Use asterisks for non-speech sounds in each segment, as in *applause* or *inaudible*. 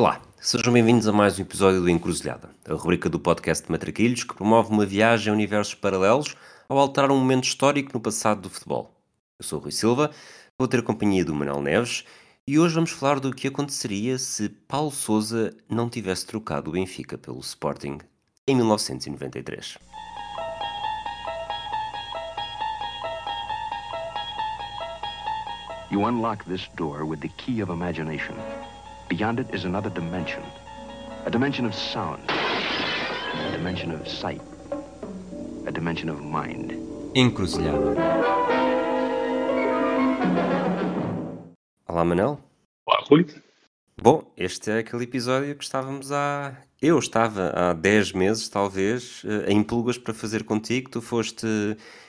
Olá, sejam bem-vindos a mais um episódio do Encruzilhada, a rubrica do podcast de Matraquilhos que promove uma viagem a universos paralelos ao alterar um momento histórico no passado do futebol. Eu sou o Rui Silva, vou ter a companhia do Manuel Neves e hoje vamos falar do que aconteceria se Paulo Sousa não tivesse trocado o Benfica pelo Sporting em 1993. You unlock this door with the key of imagination. Beyond it is another dimension. A dimension of sound. A dimension of sight. A dimension of mind. Encruzilhada. Olá, Manel. Olá, Rui. Bom, este é aquele episódio que estávamos há. Eu estava há 10 meses, talvez, eh, em pulgas para fazer contigo. Tu foste.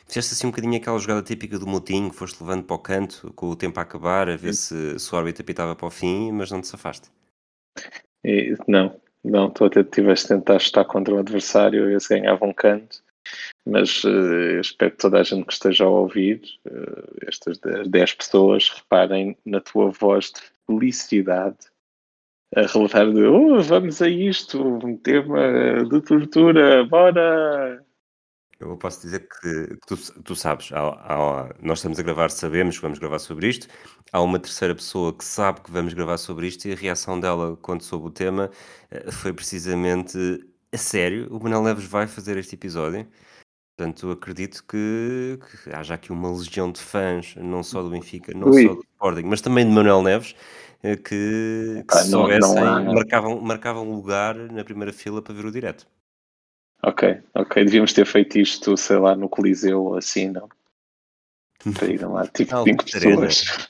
Fizeste assim um bocadinho aquela jogada típica do motinho, foste levando para o canto com o tempo a acabar, a ver se, se o árbitro apitava para o fim, mas não te safaste. E, não, não, tu até tiveste de tentar estar contra o adversário, a ver se ganhava um canto, mas uh, espero que toda a gente que esteja a ouvir, uh, estas 10 pessoas, reparem na tua voz de felicidade a relatar de oh, vamos a isto, um tema de tortura, bora! Eu posso dizer que, que tu, tu, sabes, há, há, nós estamos a gravar, sabemos que vamos gravar sobre isto. Há uma terceira pessoa que sabe que vamos gravar sobre isto e a reação dela quando soube o tema eh, foi precisamente a sério. O Manuel Neves vai fazer este episódio. Portanto, acredito que, que haja aqui uma legião de fãs, não só do Benfica, não Ui. só do Sporting, mas também de Manuel Neves, que, que ah, se soubessem, marcavam, marcavam lugar na primeira fila para ver o direto. Ok, ok. Devíamos ter feito isto, sei lá, no Coliseu, assim, não? *laughs* Para ir lá, tipo, cinco pessoas.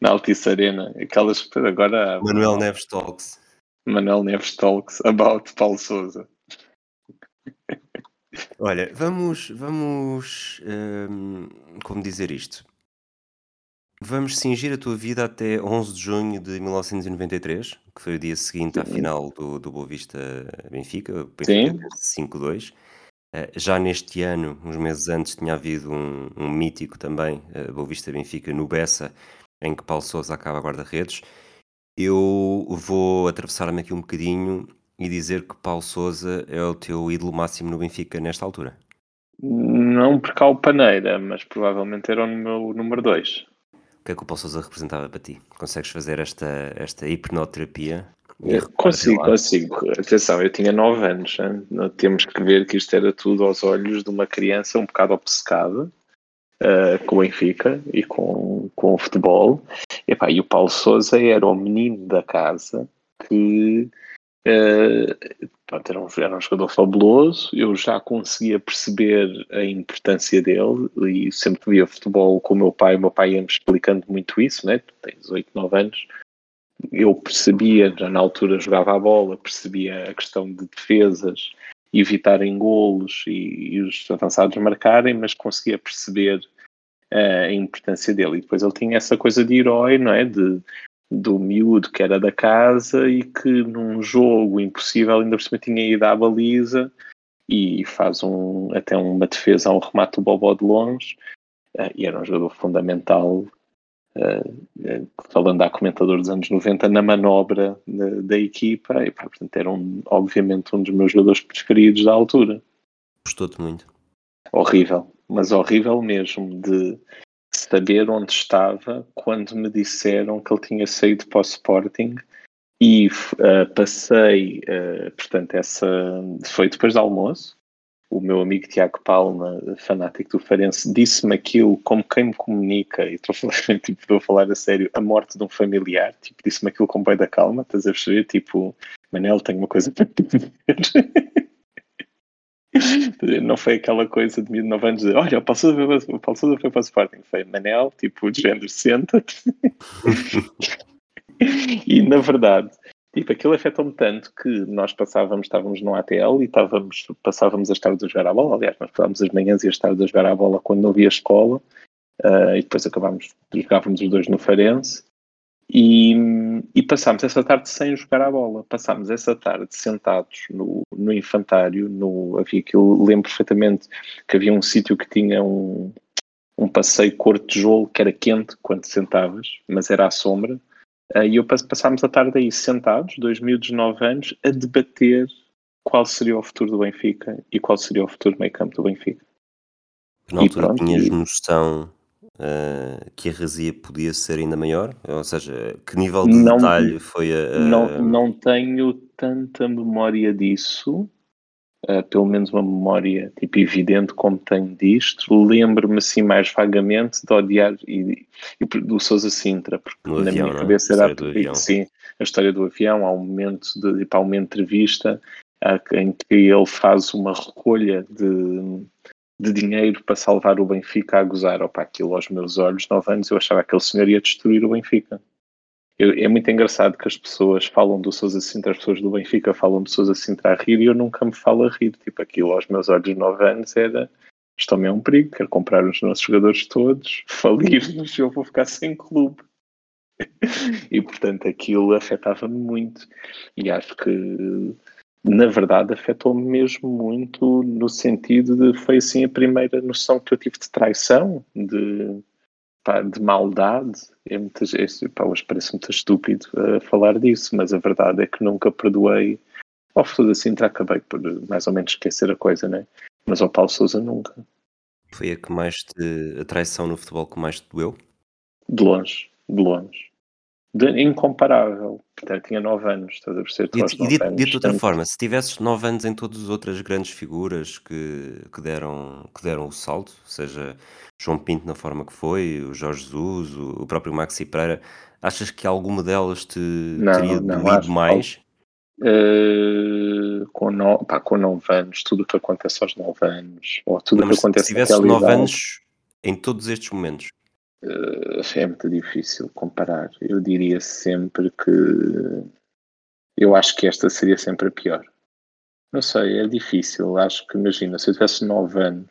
Na Altice Arena. Aquelas, agora... Manuel Neves Talks. Manuel Neves Talks about Paulo Souza. Olha, vamos, vamos, hum, como dizer isto? Vamos cingir a tua vida até 11 de junho de 1993, que foi o dia seguinte à final do, do Boa Vista Benfica, Sim. 5-2. Eh, já neste ano, uns meses antes, tinha havido um, um mítico também, uh, Boa Vista Benfica, no Bessa, em que Paulo Sousa acaba guarda-redes. Eu vou atravessar-me aqui um bocadinho e dizer que Paulo Sousa é o teu ídolo máximo no Benfica nesta altura. Não o Paneira, mas provavelmente era o meu número 2. O que é que o Paulo Sousa representava para ti? Consegues fazer esta, esta hipnoterapia? Consigo, consigo. Atenção, eu tinha 9 anos. Hein? Temos que ver que isto era tudo aos olhos de uma criança um bocado obcecada uh, com o Benfica e com, com o futebol. E, pá, e o Paulo Sousa era o menino da casa que uh, era, um, era um jogador fabuloso, eu já conseguia perceber a importância dele e sempre via futebol com o meu pai, o meu pai ia-me explicando muito isso, né? tens 8, 9 anos, eu percebia, já na altura jogava a bola, percebia a questão de defesas, evitarem golos e, e os avançados marcarem, mas conseguia perceber uh, a importância dele. E depois ele tinha essa coisa de herói, não é? De do miúdo que era da casa e que num jogo impossível ainda por cima tinha ido à baliza e faz um, até uma defesa a um remate do Bobó de longe uh, e era um jogador fundamental uh, uh, falando a comentador dos anos 90 na manobra da, da equipa e portanto era um, obviamente um dos meus jogadores preferidos da altura Gostou-te muito? Horrível, mas horrível mesmo de saber onde estava quando me disseram que ele tinha saído para o Sporting e uh, passei, uh, portanto, essa foi depois do almoço. O meu amigo Tiago Palma, fanático do Farense, disse-me aquilo como quem me comunica, e estou a falar, *laughs* tipo, estou a falar a sério, a morte de um familiar. Tipo, disse-me aquilo com bem da calma, estás a perceber? Tipo, Manel, tenho uma coisa para te dizer. *laughs* Não foi aquela coisa de 19 anos de olha, o Paulo Sousa foi para o Sporting. Foi Manel, tipo, de género, senta-te. e na verdade, tipo, aquilo afetou-me tanto que nós passávamos, estávamos no ATL e estávamos, passávamos as tardes a jogar a bola. Aliás, nós passávamos as manhãs e as tardes a jogar a bola quando não havia escola. Uh, e depois acabámos, jogávamos os dois no Farense. E, e, passámos essa tarde sem jogar a bola. Passámos essa tarde sentados no, no infantário. No, havia aquilo, lembro perfeitamente que havia um sítio que tinha um, um passeio cor de tijolo que era quente quando sentavas, mas era à sombra. Uh, e eu passámos a tarde aí sentados, dois miúdos de 9 anos, a debater qual seria o futuro do Benfica e qual seria o futuro meio campo do Benfica. Na altura pronto, tinhas noção uh, que a razia podia ser ainda maior? Ou seja, que nível de não, detalhe foi a, a... Não, não tenho tanta memória disso, uh, pelo menos uma memória tipo evidente como tenho disto. Lembro-me assim mais vagamente de odiar e, e do Sousa Sintra, porque no na avião, minha é? cabeça era a, sim, a história do avião. Há um momento de, tipo, há uma entrevista uh, em que ele faz uma recolha de de dinheiro para salvar o Benfica a gozar. Opa, aquilo aos meus olhos, 9 anos, eu achava que aquele senhor ia destruir o Benfica. Eu, é muito engraçado que as pessoas falam do Sousa Sintra, as pessoas do Benfica falam do Sousa Sintra a rir e eu nunca me falo a rir. Tipo, aquilo aos meus olhos, 9 anos, era isto é um perigo, quero comprar os nossos jogadores todos, *laughs* falir-nos, eu vou ficar sem clube. *laughs* e portanto aquilo afetava-me muito. E acho que na verdade afetou-me mesmo muito no sentido de foi assim a primeira noção que eu tive de traição, de, pá, de maldade. É muitas, é, pá, hoje parece muito estúpido uh, falar disso, mas a verdade é que nunca perdoei. Ao futuro assim, já acabei por mais ou menos esquecer a coisa, né? Mas ao Paulo Souza nunca. Foi a que mais te, a traição no futebol que mais te doeu? De longe, de longe de, incomparável. Portanto, tinha 9 anos, estás a perceber? E, e dito, anos, de outra portanto... forma, se tivesses 9 anos em todas as outras grandes figuras que, que, deram, que deram o salto, seja João Pinto na forma que foi, o Jorge Jesus, o, próprio Maxi Pereira, achas que alguma delas te não, teria doído mais? Uh, com, no, pá, com 9 anos, tudo o que acontece aos 9 anos, ou tudo o que acontece Se tivesses 9 anos em todos estes momentos, é muito difícil comparar. Eu diria sempre que eu acho que esta seria sempre a pior. Não sei, é difícil. Acho que, imagina, se eu tivesse 9 anos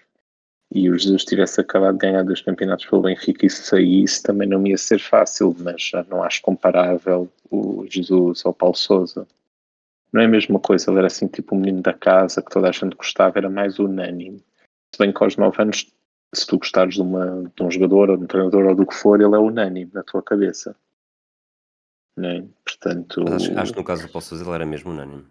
e o Jesus tivesse acabado de ganhar dois campeonatos pelo Benfica e saísse, também não ia ser fácil, mas já não acho comparável o Jesus ao Paulo Souza. Não é a mesma coisa, ele era assim tipo o menino da casa que toda a gente gostava, era mais unânime. Se bem que aos 9 anos se tu gostares de, uma, de, um jogador ou de um treinador ou do que for, ele é unânime na tua cabeça. Né? Portanto, acho, acho, que no caso do Paulo Sousa ele era mesmo unânime.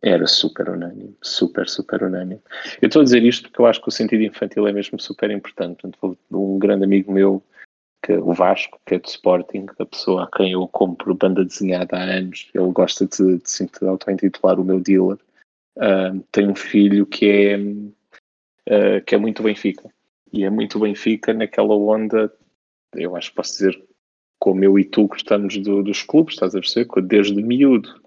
Era super unânime, super, super unânime. Eu estou a dizer isto porque eu acho que o sentido infantil é mesmo super importante. Portanto, um grande amigo meu, que, o Vasco, que é do Sporting, a pessoa a quem eu compro banda desenhada há anos, ele gosta de, de se auto-intitular o meu dealer, uh, tem um filho que é, uh, que é muito Benfica e é muito Benfica naquela onda, eu acho que posso dizer, como eu e tu gostamos do, dos clubes, estás a perceber? Desde miúdo.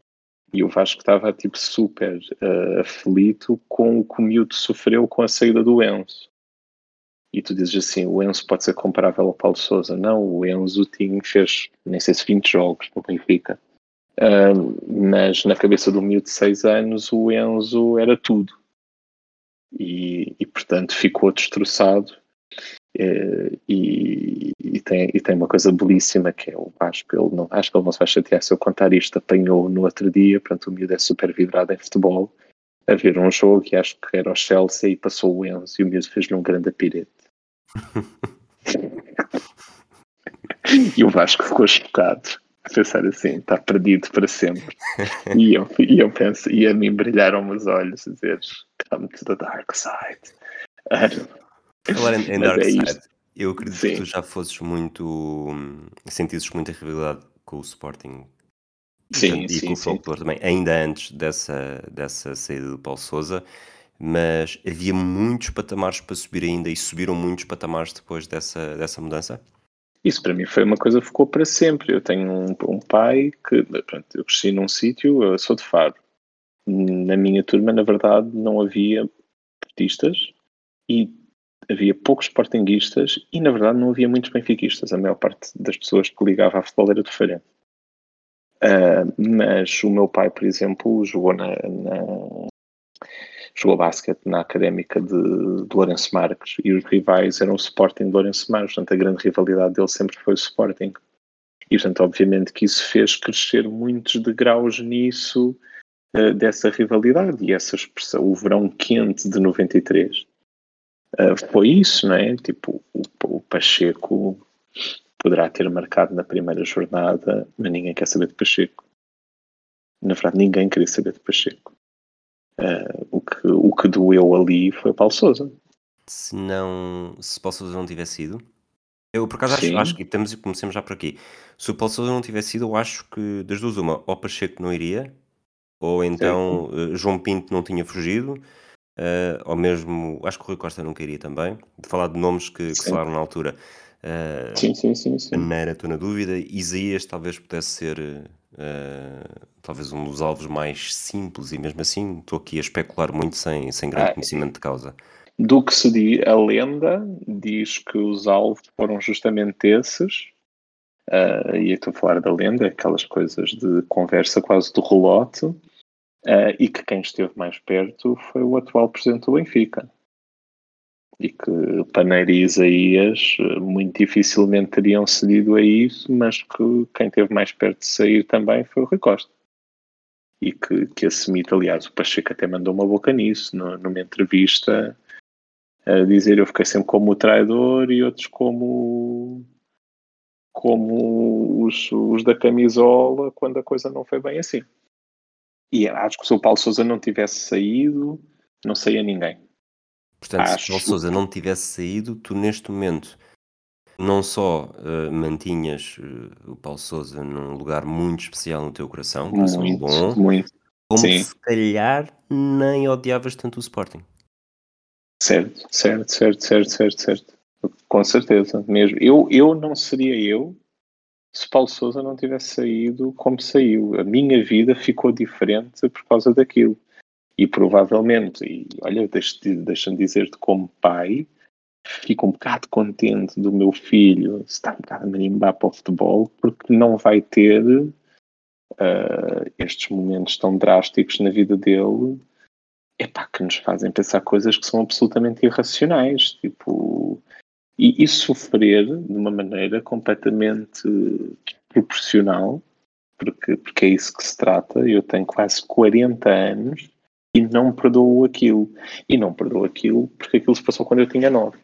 E o Vasco estava tipo super uh, aflito com o que o miúdo sofreu com a saída do Enzo. E tu dizes assim, o Enzo pode ser comparável ao Paulo Sousa. Não, o Enzo tinha, fez nem sei se 20 jogos no Benfica. Uh, mas na cabeça do miúdo de 6 anos o Enzo era tudo e, e portanto ficou destroçado. É, e, e, tem, e tem uma coisa belíssima que é o Vasco, ele não, acho que ele não se vai chatear se eu contar isto, apanhou no outro dia, portanto o miúdo é super vidrado em futebol, a ver um jogo e acho que era o Chelsea e passou o Enzo e o miúdo fez-lhe um grande apirete. *laughs* e o Vasco ficou chocado a pensar assim, está perdido para sempre. e, eu, e eu penso, e a mim brilharam os olhos a dizer, come to the dark side. Falar em, em Dark é Side, eu acredito Sim. que tu já fosses muito. sentisses muita rivalidade com o Sporting sim, e sim, com o Folclore também, ainda antes dessa, dessa saída do Paulo Souza, mas havia muitos patamares para subir ainda e subiram muitos patamares depois dessa, dessa mudança? Isso para mim foi uma coisa que ficou para sempre. Eu tenho um, um pai que, pronto, eu cresci num sítio, eu sou de Faro. Na minha turma, na verdade, não havia portistas e havia poucos sportinguistas e, na verdade, não havia muitos benfiquistas. A maior parte das pessoas que ligava à futebol era do Falhante. Uh, mas o meu pai, por exemplo, jogou na, na jogou basquete na académica de, de Lourenço Marques e os rivais eram o Sporting de Lourenço Marques, portanto a grande rivalidade dele sempre foi o Sporting. E portanto, obviamente que isso fez crescer muitos degraus nisso, uh, dessa rivalidade e essa expressão, o verão quente de 93 Uh, foi isso, não é? Tipo, o, o Pacheco poderá ter marcado na primeira jornada, mas ninguém quer saber de Pacheco. Na verdade, ninguém queria saber de Pacheco. Uh, o, que, o que doeu ali foi o Paulo Souza. Se não, se Paulo Souza não tivesse ido, eu por acaso acho, acho que temos e comecemos já por aqui. Se o Paulo Souza não tivesse ido, eu acho que das duas uma, ou Pacheco não iria, ou então uh, João Pinto não tinha fugido, uh, ou mesmo, acho que o Rui Costa não queria também, de falar de nomes que, que falaram na altura. Uh, sim, sim, sim, sim. Neira, estou na dúvida. Isaías talvez pudesse ser uh, talvez um dos alvos mais simples, e mesmo assim estou aqui a especular muito sem, sem grande ah, conhecimento de causa. Do que se diz, a lenda diz que os alvos foram justamente esses, uh, e estou a falar da lenda, aquelas coisas de conversa quase do relote, uh, e que quem esteve mais perto foi o atual presidente do Benfica e que Paneira e Isaías eh, muito dificilmente teriam cedido a isso, mas que quem esteve mais perto de sair também foi o Rui Costa. E que, que assumiu, aliás, o Pacheco até mandou uma boca nisso, no, numa entrevista, a dizer eu fiquei sempre como o traidor e outros como como os, os da camisola quando a coisa não foi bem assim. E acho que se o Paulo Souza não tivesse saído, não saía ninguém. Portanto, Acho... se Paulo Sousa não tivesse saído, tu neste momento não só uh, mantinhas uh, o Paulo Sousa num lugar muito especial no teu coração, coração muito, bom, muito. como Sim. se calhar nem odiavas tanto o Sporting. Certo, certo, certo, certo, certo, certo. Com certeza, mesmo. Eu, eu não seria eu se Paulo Sousa não tivesse saído como saiu. A minha vida ficou diferente por causa daquilo. E provavelmente, e olha, deixa-me dizer-te como pai, fico um bocado contente do meu filho estar um bocado a marimbar para o futebol, porque não vai ter uh, estes momentos tão drásticos na vida dele epá, que nos fazem pensar coisas que são absolutamente irracionais. Tipo, e, e sofrer de uma maneira completamente proporcional, porque, porque é isso que se trata. Eu tenho quase 40 anos e não perdoou aquilo. E não perdoou aquilo porque aquilo se passou quando eu tinha nove.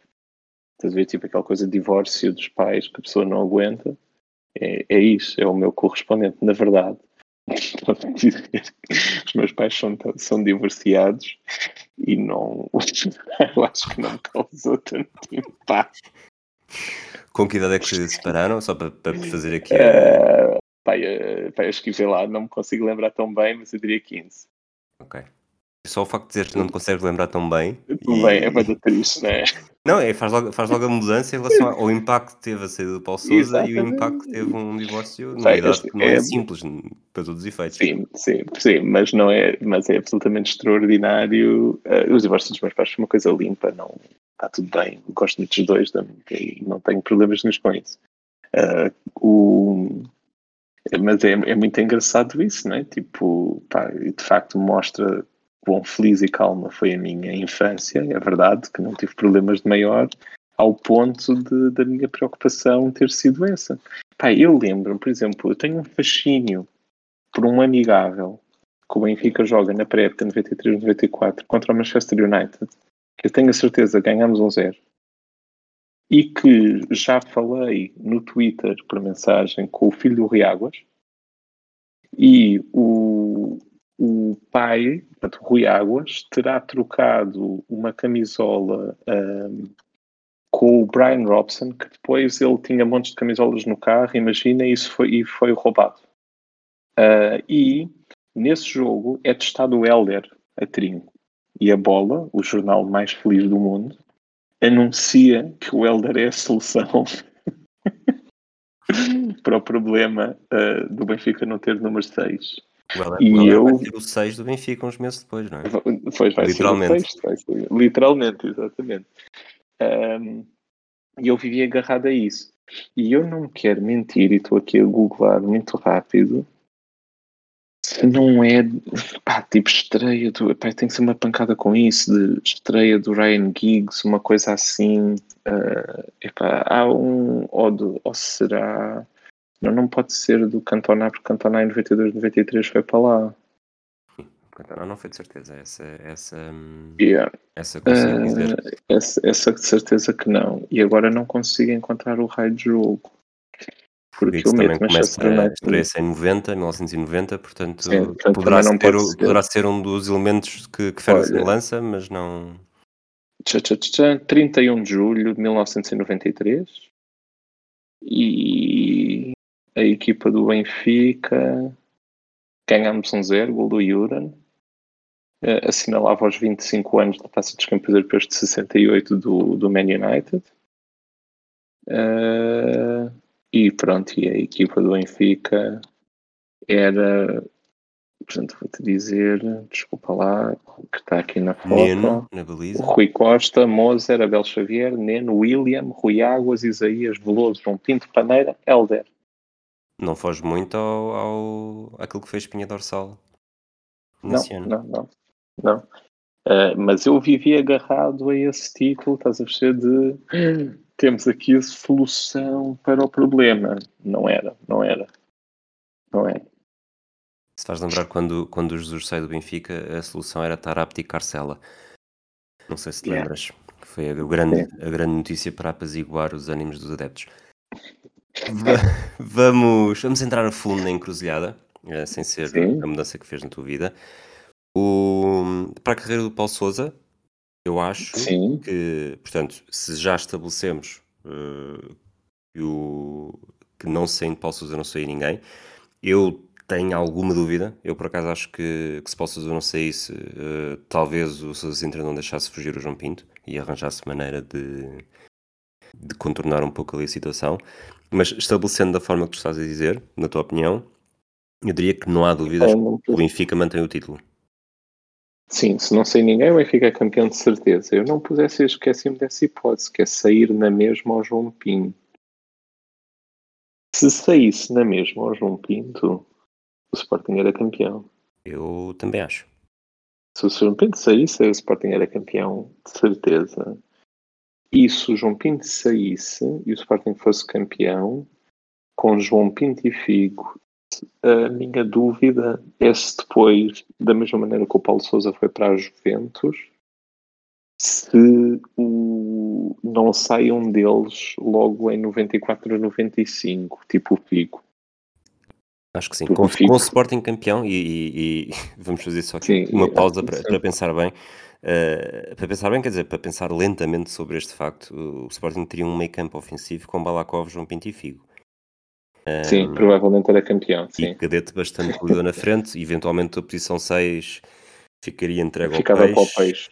Estás a ver? Tipo aquela coisa de divórcio dos pais que a pessoa não aguenta. É, é isso, é o meu correspondente. Na verdade, *laughs* os meus pais são, são divorciados e não. *laughs* Eu acho que não causou tanto impacto. Com que idade é que se separaram? Só para, para fazer aqui. Uh, pai, uh, pai, acho que lá, não me consigo lembrar tão bem, mas eu diria 15. Ok. Só o facto de dizer que não te consegues lembrar tão bem. Tão e... bem, é muito triste, não é? Não, é, faz, logo, faz logo a mudança em relação ao impacto que teve a saída do Paulo Souza e o impacto que teve um divórcio numa idade que não é, é, simples para todos os efeitos. Sim, sim, sim, mas não é, mas é absolutamente extraordinário. Uh, os divórcios dos meus pais foi uma coisa limpa, não está tudo bem. Gosto muito dos dois e não tenho problemas nenhum com isso. Uh, o, mas é, é muito engraçado isso, não é? Tipo, pá, de facto mostra quão feliz e calma foi a minha infância, é verdade que não tive problemas de maior, ao ponto de, da minha preocupação ter sido essa. Pai, eu lembro, por exemplo, eu tenho um fascínio por um amigável que o Benfica joga na pré-época 93-94 contra o Manchester United, que eu tenho a certeza ganhamos um zero. E que já falei no Twitter por mensagem com o filho do Riáguas, e o, o pai, portanto, Rui Águas, terá trocado uma camisola um, com o Brian Robson, que depois ele tinha montes de camisolas no carro, imagina, isso foi, e foi roubado. Uh, e nesse jogo é testado o Helder a trinco. E a bola, o jornal mais feliz do mundo, anuncia que o Helder é a solução *laughs* para o problema uh, do Benfica não ter número 6. E eu... vai ser o 6 do Benfica uns meses depois, não é? Pois vai literalmente. ser o 6, ser, literalmente, exatamente. Um, e eu vivi agarrado a isso. E eu não quero mentir, e estou aqui a googlar muito rápido, se não é pá, tipo estreia do. Pá, tem que ser uma pancada com isso, de estreia do Ryan Giggs, uma coisa assim. Uh, epá, há um. Ou, de, ou será não, não pode ser do Cantona, porque Cantona em 92, 93 foi para lá. Cantona não foi de certeza, essa, essa, yeah. essa consigo dizer. Uh, essa, essa de certeza que não. E agora não consigo encontrar o raio de jogo. porque o também começa a estreia-se em 90, 1990, portanto, Sim, portanto poderá, ser, ser, poderá ser um dos elementos que, que faz a semelhança, mas não... Tchá, tchá, tchá, 31 de julho de 1993 e a equipa do Benfica ganhámos um zero, gol do Juran uh, assinalava os 25 anos da Taça dos Campeões Europeus de 68 do, do Man United uh, e pronto, e a equipa do Benfica era portanto vou-te dizer, desculpa lá, que está aqui na foto. Neno, na baliza. Rui Costa, Moser, Abel Xavier, Neno, William, Rui Águas, Isaías, Veloso, João Pinto, Paneira, Helder. Não foge muito ao, ao àquilo que fez Pinha Dorsal nesse não, ano. Não, não, não. Uh, mas eu vivi agarrado a esse título, estás a perceber, de *gasps* temos aqui a solução para o problema. Não era, não era. Não era. Se faz lembrar quando, quando o Jesus sai do Benfica, a solução era estar a abdicar Cela. Não sei se te yeah. lembras. Foi a grande, a grande notícia para apaziguar os ânimos dos adeptos. Vamos, vamos entrar a fundo na encruzilhada, eh, sem ser Sim. a mudança que fez na tua vida. O, para a carreira do Paulo Souza, eu acho Sim. que, portanto, se já estabelecemos uh, que, o, que não saindo Paulo Souza não sair ninguém, eu tenho alguma dúvida. Eu, por acaso, acho que, que se Paulo Souza não saísse, uh, talvez o Sousa Sintra não deixasse fugir o João Pinto e arranjasse maneira de, de contornar um pouco ali a situação. Mas estabelecendo da forma que tu estás a dizer, na tua opinião, eu diria que não há dúvidas que o Benfica mantém o título. Sim, se não sei ninguém, o Benfica é campeão de certeza. Eu não pudesse esquecer-me dessa hipótese, que é sair na mesma ao João Pinto. Se saísse na mesma ao João Pinto, o Sporting era campeão. Eu também acho. Se o João Pinto saísse, o Sporting era campeão, de certeza. E se o João Pinto saísse e o Sporting fosse campeão, com João Pinto e Figo, a minha dúvida é se depois, da mesma maneira que o Paulo Souza foi para a Juventus, se o, não sai um deles logo em 94 ou 95, tipo o Figo. Acho que sim. Com, com, o Sporting campeão, e, e, e *laughs* vamos fazer só aqui sim, uma pausa para, para, pensar bem. Uh, para pensar bem, quer dizer, para pensar lentamente sobre este facto, o Sporting teria um meio campo ofensivo com Balakov, João Pinto e Figo. Um, sim, provavelmente era campeão. Sim. E Cadete bastante cuidou na frente, *laughs* eventualmente a posição 6 ficaria entregue Ficava ao peixe. Para o peixe.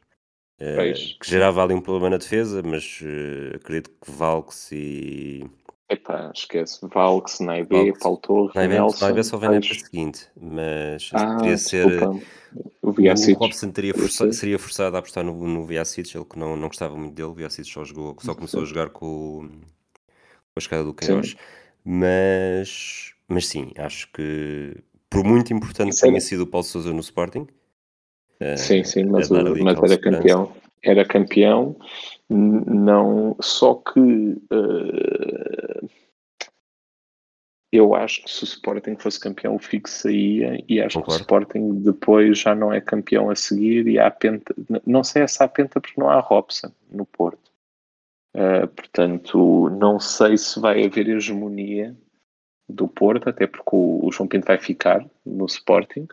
Uh, peixe. Que gerava ali um problema na defesa, mas uh, acredito que Valks e Epá, esquece. Valks, Naibé, Naibé, Nelson... Naibé só vem na época seguinte, mas ah, poderia ser... O Viacic. O Robson teria força, seria forçado a apostar no, no Viacic, ele que não, não gostava muito dele, o Viacic só, jogou, só começou a jogar com, com a escada do Queiroz. Mas, mas sim, acho que por muito importante que tenha sido o Paulo Sousa no Sporting... Sim, sim, mas, o, mas era campeão era campeão, não só que uh, eu acho que se o Sporting fosse campeão o Figo saía e acho Concordo. que o Sporting depois já não é campeão a seguir e há penta, não sei se há penta porque não há Robson no Porto. Uh, portanto, não sei se vai haver hegemonia do Porto, até porque o, o João Pinto vai ficar no Sporting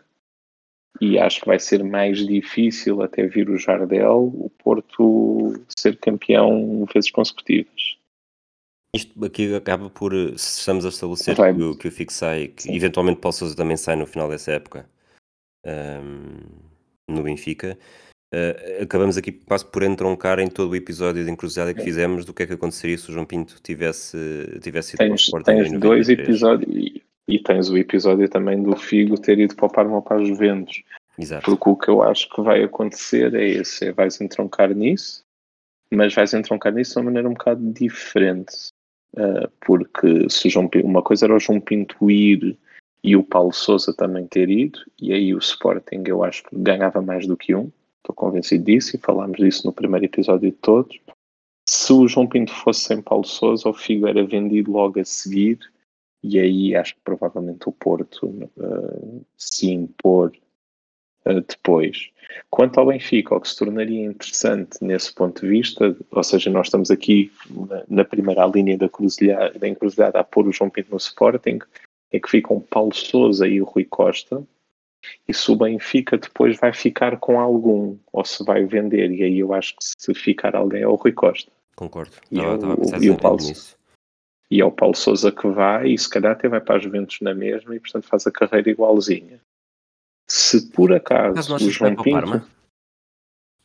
e acho que vai ser mais difícil até vir o Jardel o Porto ser campeão vezes consecutivas. Isto aqui acaba por, se estamos a estabelecer vai. que, o, que o Fico sai, que Sim. eventualmente Paulo Sousa também sai no final dessa época um, no Benfica, uh, acabamos aqui quase por entroncar em todo o episódio de encruzilhada que fizemos do que é que aconteceria se o João Pinto tivesse, tivesse ido tens, para o Sporting tens dois episódios e tens o episódio também do Figo ter ido para o Parma para os Juventus. Exato. Porque o que eu acho que vai acontecer é esse: é vais entroncar nisso, mas vais entroncar nisso de uma maneira um bocado diferente. Uh, porque se João Pinto, uma coisa era o João Pinto ir e o Paulo Souza também ter ido, e aí o Sporting eu acho que ganhava mais do que um, estou convencido disso, e falámos disso no primeiro episódio de todos. Se o João Pinto fosse sem Paulo Souza, o Figo era vendido logo a seguir e aí acho que provavelmente o Porto uh, se impor uh, depois. Quanto ao Benfica, o que se tornaria interessante nesse ponto de vista, ou seja, nós estamos aqui na, na primeira linha da cruzilhada, da encruzilhada a pôr o João Pinto no Sporting, é que ficam Paulo Souza e o Rui Costa, e se o Benfica depois vai ficar com algum, ou se vai vender, e aí eu acho que se ficar alguém é o Rui Costa. Concordo. E, é o, pensar e, o Paulo, nisso. E é o Paulo Souza que vai, e se calhar até vai para a Juventus na mesma, e portanto faz a carreira igualzinha. Se por acaso o João para o Pinto. Parma?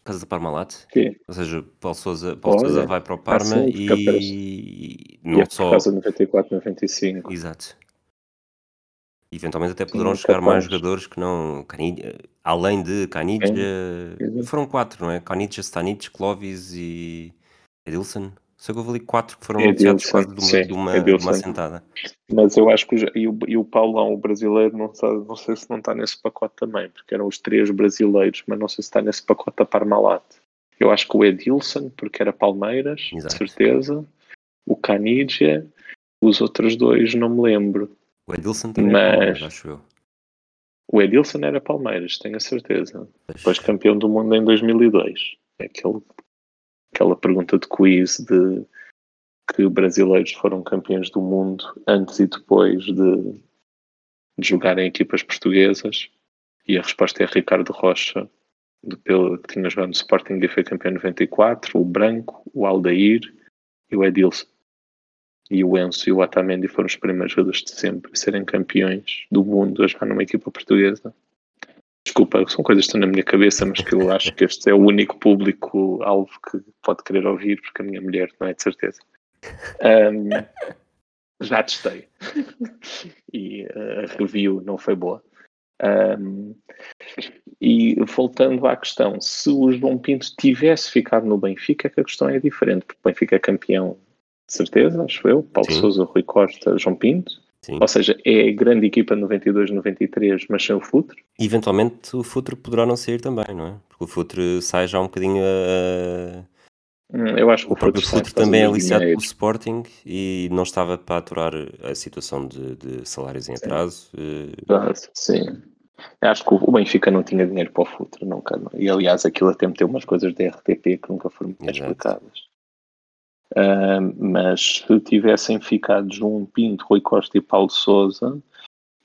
Caso da Parmalat? Que, Ou seja, Paulo Souza, Paulo Olha, Souza vai para o Parma sim, fica e e não é por só. causa de 94, 95. Exato. Eventualmente até Sim, poderão é chegar mais jogadores que não. Cani- Além de Canidja. Exato. Foram quatro, não é? Canidja, Stanic, Clovis e Edilson. Sei que houve ali quatro que foram Edilson, anunciados quase de uma, sim, de uma, de uma sentada. Mas eu acho que o, e o, e o Paulão, o brasileiro, não, está, não sei se não está nesse pacote também, porque eram os três brasileiros, mas não sei se está nesse pacote da Parmalat. Eu acho que o Edilson, porque era Palmeiras, de Exato. certeza. O Canidia, os outros dois não me lembro. O Edilson também é Mas- Palmeiras, acho eu. O Edilson era Palmeiras, tenho a certeza. Mas- Depois campeão do mundo em 2002. É aquele, aquela pergunta de quiz de que brasileiros foram campeões do mundo antes e depois de, de jogar em equipas portuguesas. E a resposta é Ricardo Rocha, do, pelo, que tinha jogado no Sporting e foi campeão em 94, o Branco, o Aldair e o Edilson. E o Enzo e o Otamendi foram os primeiros jogadores de sempre a serem campeões do mundo a jogar numa equipa portuguesa. Desculpa, são coisas que estão na minha cabeça, mas que eu acho que este é o único público-alvo que pode querer ouvir, porque a minha mulher não é de certeza. Ahm, já testei. e a review não foi boa. Ahm, e voltando à questão, se o João Pinto tivesse ficado no Benfica, é que a questão é diferente, porque o Benfica é campeão, de certeza, acho eu. Paulo Sim. Souza, Rui Costa, João Pinto. Sim. Ou seja, é a grande equipa de 92, 93, mas sem o Futre. Eventualmente o Futre poderá não sair também, não é? Porque o Futre sai já um bocadinho a. Hum, Eu acho que O o, próprio Futre, Futre também é aliciado pelo Sporting e não estava para aturar a situação de, de salários em atraso. eh, Sim. Eu acho que o Benfica não tinha dinheiro para o Futre, nunca. não. E aliás, aquilo até meteu umas coisas de RTP que nunca foram Exato. explicadas. Ah, mas se tivessem ficado João Pinto, Rui Costa e Paulo Souza,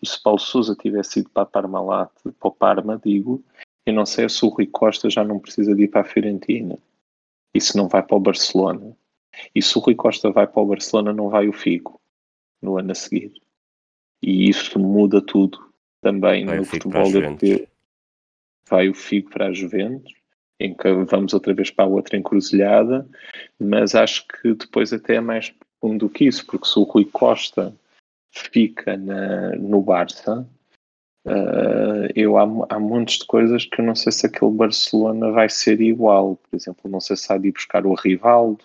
e se Paulo Souza tivesse ido para a Parmalat, para o Parma, digo, eu não sei se o Rui Costa já não precisa de ir para a Fiorentina. E se não vai para o Barcelona. E se o Rui Costa vai para o Barcelona, não vai o Figo no ano a seguir. E isso muda tudo também Vai no futebol europeu. Vai o Figo para a Juventus, em que vamos outra vez para a outra encruzilhada, mas acho que depois até é mais profundo do que isso, porque se o Rui Costa fica na, no Barça, eh, eu há, há montes de coisas que eu não sei se aquele Barcelona vai ser igual. Por exemplo, não sei se há de ir buscar o Rivaldo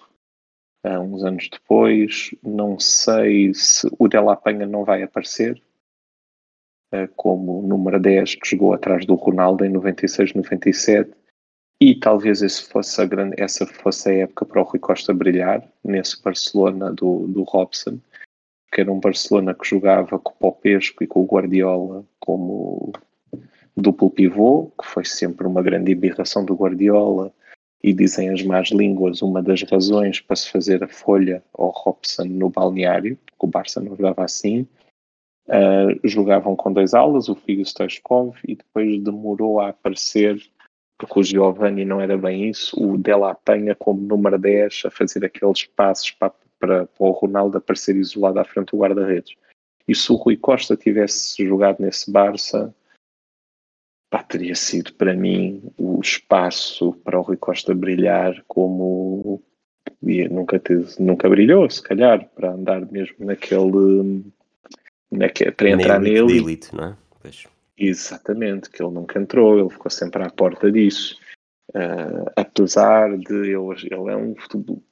eh, uns anos depois, não sei se o Della Penha não vai aparecer eh, como número 10 que jogou atrás do Ronaldo em 96, 97 e talvez fosse grande, essa fosse a época para o Rui Costa brilhar nesse Barcelona do, do Robson que era um Barcelona que jogava com o Popesco e com o Guardiola como duplo pivô, que foi sempre uma grande embirração do Guardiola e dizem as más línguas uma das razões para se fazer a folha ao Robson no balneário, que o Barça não jogava assim. Uh, jogavam com dois alas, o Figo Stoichkov, e depois demorou a aparecer, porque o Giovanni não era bem isso, o Della Penha como número 10 a fazer aqueles passos para, para, para o Ronaldo aparecer isolado à frente do guarda-redes. E se o Rui Costa tivesse jogado nesse Barça, pá, teria sido para mim o espaço para o Rui Costa brilhar como e nunca, teve, nunca brilhou, se calhar, para andar mesmo naquele, naquele para entrar nele. elite, não é? Pois. Exatamente, que ele nunca entrou, ele ficou sempre à porta disso. Uh, apesar de ele, ele é um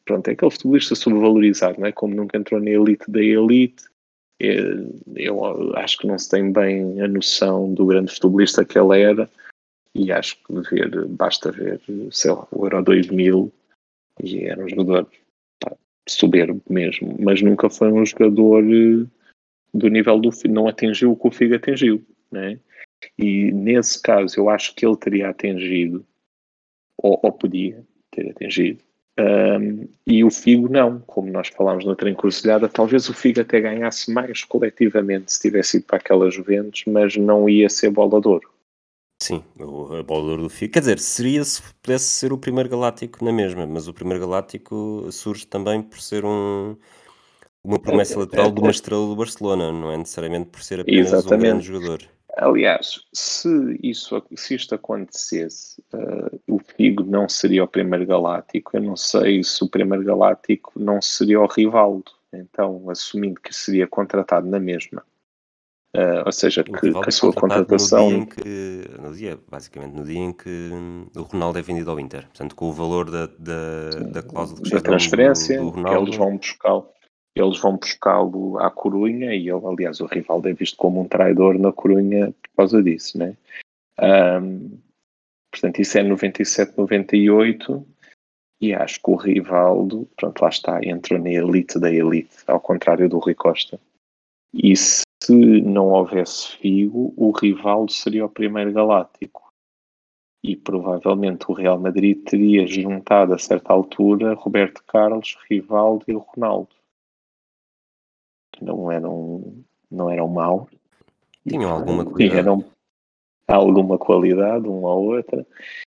pronto, é aquele futebolista subvalorizado, não é? Como nunca entrou na elite da elite, eu, eu acho que não se tem bem a noção do grande futebolista que ele era, e acho que ver, basta ver, sei lá, o Euro 2000, e era um jogador pá, soberbo mesmo, mas nunca foi um jogador do nível do não atingiu o que o Figo atingiu, não é? E nesse caso, eu acho que ele teria atingido, ou, ou podia ter atingido, um, e o Figo não, como nós falámos noutra encruzilhada, talvez o Figo até ganhasse mais coletivamente se tivesse ido para aquela Juventus, mas não ia ser bola de ouro. Sim, a bola de ouro do Figo. Quer dizer, seria se pudesse ser o primeiro galáctico na mesma, mas o primeiro galáctico surge também por ser um, uma promessa lateral de uma estrela do Barcelona, não é necessariamente por ser apenas Exatamente. um grande jogador. Aliás, se, isso, se isto acontecesse, uh, o Figo não seria o primeiro galáctico. Eu não sei se o primeiro galáctico não seria o Rivaldo. Então, assumindo que seria contratado na mesma. Uh, ou seja, que, que, a sua contratação. No dia, que, no dia, basicamente, no dia em que o Ronaldo é vendido ao Inter. Portanto, com o valor da, da, da cláusula da transferência, do, do Ronaldo, eles vão eles vão buscá-lo à Corunha e ele, aliás, o Rivaldo é visto como um traidor na Corunha por causa disso, né? Um, portanto, isso é 97, 98 e acho que o Rivaldo, pronto, lá está, entrou na elite da elite, ao contrário do Rui Costa. E se não houvesse Figo, o Rivaldo seria o primeiro galáctico. E provavelmente o Real Madrid teria juntado a certa altura Roberto Carlos, Rivaldo e Ronaldo não eram, não eram maus. Tinham alguma qualidade. Eram alguma qualidade, uma ou outra,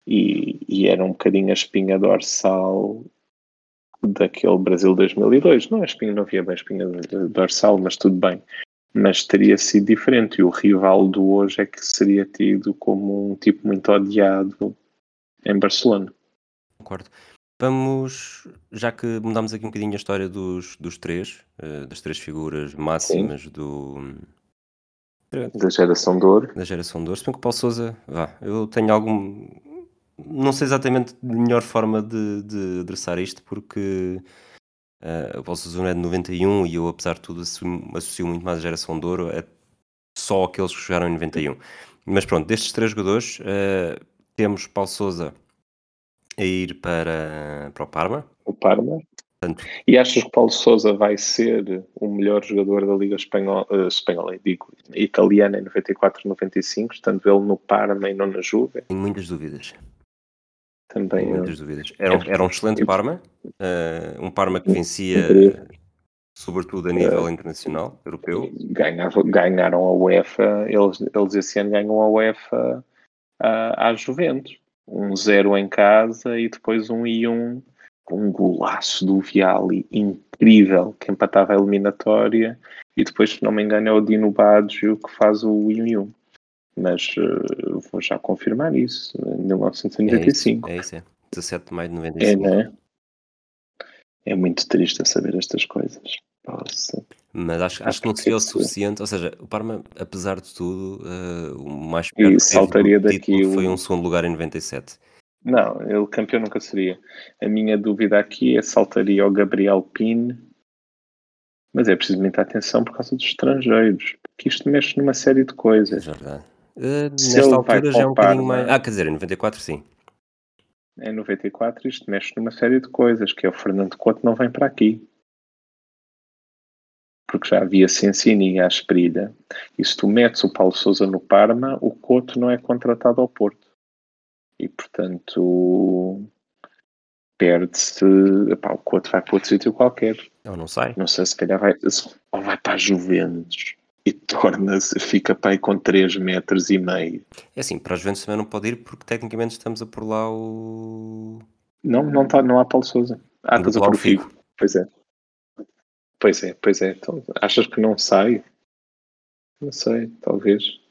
e, e era um bocadinho a espinha dorsal daquele Brasil 2002. Não, a espinha, não havia bem espinha dorsal, mas tudo bem. Mas teria sido diferente. E o rival do hoje é que seria tido como um tipo muito odiado em Barcelona. Concordo. Vamos, já que mudamos aqui um bocadinho a história dos, dos três, uh, das três figuras máximas Sim. do, da geração de ouro. Da geração de ouro. Se bem que o Paulo Souza, vá, eu tenho algum. Não sei exatamente a melhor forma de, de adressar isto, porque uh, o Paulo Souza não é de 91 e eu, apesar de tudo, associo, associo muito mais a geração de ouro a só aqueles que jogaram em 91. Mas pronto, destes três jogadores, uh, temos Paulo Souza a ir para, para o Parma. O Parma. Portanto, e achas que Paulo Sousa vai ser o melhor jogador da Liga Espanhola, uh, espanhola digo, italiana em 94-95, estando ele no Parma e não na Juve? Tenho muitas dúvidas. Também. Tenho muitas dúvidas. Era, era um excelente Parma, uh, um Parma que vencia, sobretudo a nível uh, internacional, europeu. Ganhava, ganharam a UEFA, eles, eles esse ano ganham a UEFA à Juventus um zero em casa e depois um e um, um golaço do Viali incrível que empatava a eliminatória e depois, se não me engano, é o Dino Baggio que faz o 1 e 1. Mas uh, vou já confirmar isso, em 1995. É isso, é, isso, é. 17 de maio de 95. É, né? É muito triste saber estas coisas. Nossa. Mas acho, acho que não seria o suficiente. Ou seja, o Parma, apesar de tudo, uh, o mais perto saltaria daqui foi um segundo lugar em 97. Não, ele campeão nunca seria. A minha dúvida aqui é saltaria o Gabriel Pin, mas é preciso muita atenção por causa dos estrangeiros, porque isto mexe numa série de coisas. É verdade. Uh, nesta altura já é um bocadinho mais. Ah, quer dizer, em 94 sim. Em 94 isto mexe numa série de coisas, que é o Fernando Couto não vem para aqui porque já havia Sensini à esprilha. E se tu metes o Paulo Souza no Parma, o Couto não é contratado ao Porto. E, portanto, perde-se. O Couto vai para outro sítio qualquer. Não, não sai. Não sei, se calhar vai, ou vai para a Juventus e torna-se, fica para aí com 3 metros e meio. É assim, para a Juventus também não pode ir porque tecnicamente estamos a por lá o. Não, não, tá, não há Paulo Souza. Ah, estás a por o Figo. Pois é. Pois é, pois é. Então, achas que não sai? Não sei, talvez.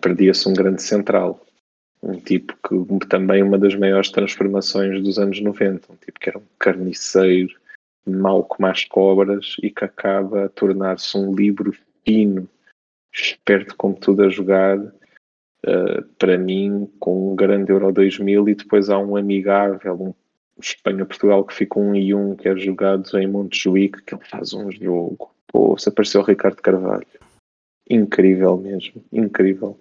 Perdia-se um grande central. Um tipo que também uma das maiores transformações dos anos 90. Um tipo que era um carniceiro, mau como as cobras e que acaba a tornar-se um livro fino, esperto como tudo a jogar. Uh, para mim, com um grande Euro 2000 e depois há um amigável, um Espanha-Portugal que fica um e um, que é jogado em Montjuic, que ele faz um jogo. Pô, se apareceu o Ricardo Carvalho. Incrível mesmo, incrível.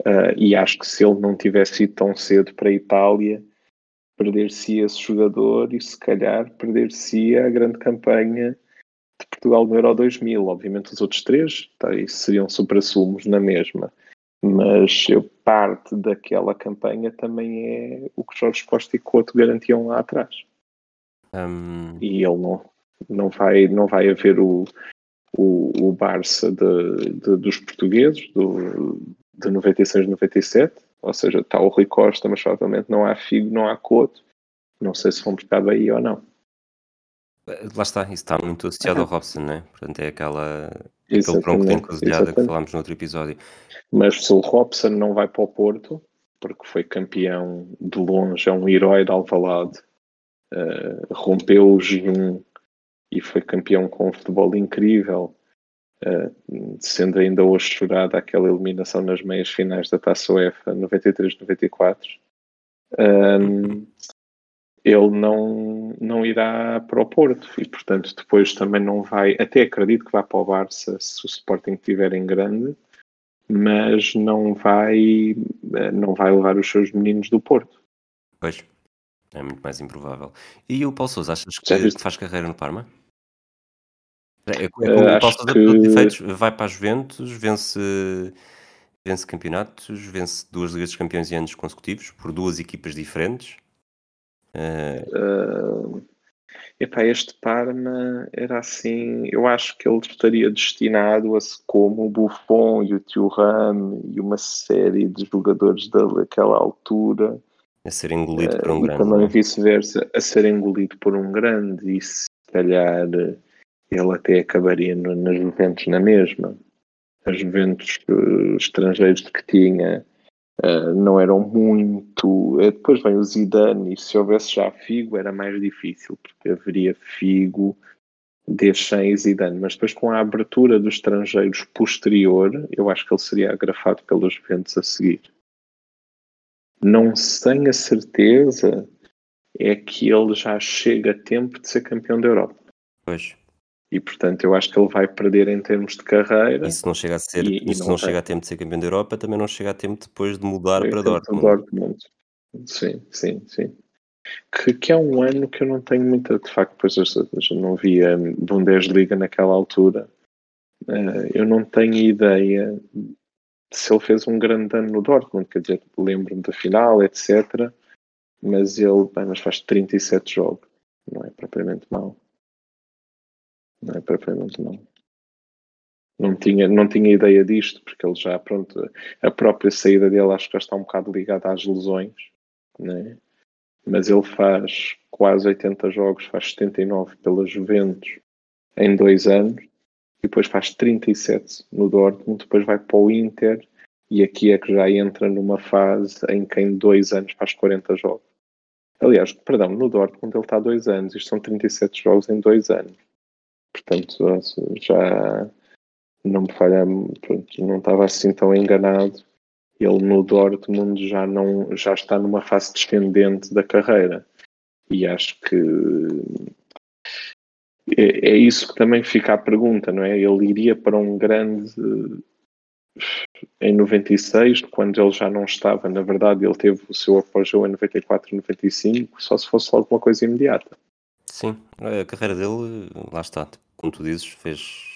Uh, e acho que se ele não tivesse ido tão cedo para a Itália, perder-se esse jogador e se calhar perder-se a grande campanha de Portugal no Euro 2000. Obviamente os outros três tá, seriam supra-sumos na mesma. Mas eu, parte daquela campanha também é o que Jorge Costa e Couto garantiam lá atrás. Um... E ele não, não, vai, não vai haver o, o, o Barça de, de, dos portugueses, do, de 96, 97, ou seja, está o Rui Costa, mas provavelmente não há Figo, não há Couto. Não sei se vão buscar aí ou não. Lá está, isso está muito associado ao Robson, né? Portanto, é aquela, aquele tronco de encruzilhada que falámos no outro episódio. Mas se o Robson não vai para o Porto, porque foi campeão de longe, é um herói de Alvalade, uh, rompeu o jejum e foi campeão com um futebol incrível, uh, sendo ainda hoje chorada aquela eliminação nas meias finais da Taça UEFA 93-94. Um, ele não, não irá para o Porto e, portanto, depois também não vai. Até acredito que vá para o Barça se o Sporting estiver em grande, mas não vai, não vai levar os seus meninos do Porto. Pois, é muito mais improvável. E o Paulo Sousa, achas que, que faz carreira no Parma? É, é como uh, o Paulo Sousa, que... defeitos, vai para a Juventus, vence, vence campeonatos, vence duas Ligas dos Campeões em anos consecutivos por duas equipas diferentes. Uh... epá, este Parma era assim, eu acho que ele estaria destinado a como o Buffon e o Thuram e uma série de jogadores daquela altura a ser engolido uh, por um e grande. também vice-versa, a ser engolido por um grande e se calhar ele até acabaria no, nas Juventus na mesma. As Juventus uh, estrangeiros que tinha Uh, não eram muito. Uh, depois vem o Zidane, e se houvesse já Figo era mais difícil, porque haveria Figo, Deschamps e Zidane. Mas depois, com a abertura dos estrangeiros posterior, eu acho que ele seria agrafado pelos ventos a seguir. Não sem a certeza é que ele já chega a tempo de ser campeão da Europa. Pois. E portanto eu acho que ele vai perder em termos de carreira. E se não chega a ser, e, e se não, não chega a tempo de ser campeão da Europa, também não chega a tempo depois de mudar para Dortmund. Dortmund. Sim, sim, sim. Que, que é um ano que eu não tenho muita, de facto, pois eu, eu não via Bundesliga naquela altura. Uh, eu não tenho ideia se ele fez um grande ano no Dortmund, quer dizer, lembro-me da final, etc. Mas ele, bem, mas faz 37 jogos, não é propriamente mau. Não é propriamente não. Não tinha, não tinha ideia disto, porque ele já, pronto, a própria saída dele acho que já está um bocado ligada às lesões, né? mas ele faz quase 80 jogos, faz 79 pela Juventus em dois anos, e depois faz 37 no Dortmund, depois vai para o Inter, e aqui é que já entra numa fase em que em dois anos faz 40 jogos. Aliás, perdão, no Dortmund ele está há dois anos, isto são 37 jogos em dois anos. Portanto, já não me falha, pronto, não estava assim tão enganado. Ele no Dortmund já, não, já está numa fase descendente da carreira. E acho que é, é isso que também fica a pergunta, não é? Ele iria para um grande em 96, quando ele já não estava, na verdade, ele teve o seu apogeu em 94 e 95, só se fosse alguma coisa imediata. Sim, a carreira dele, lá está, como tu dizes, fez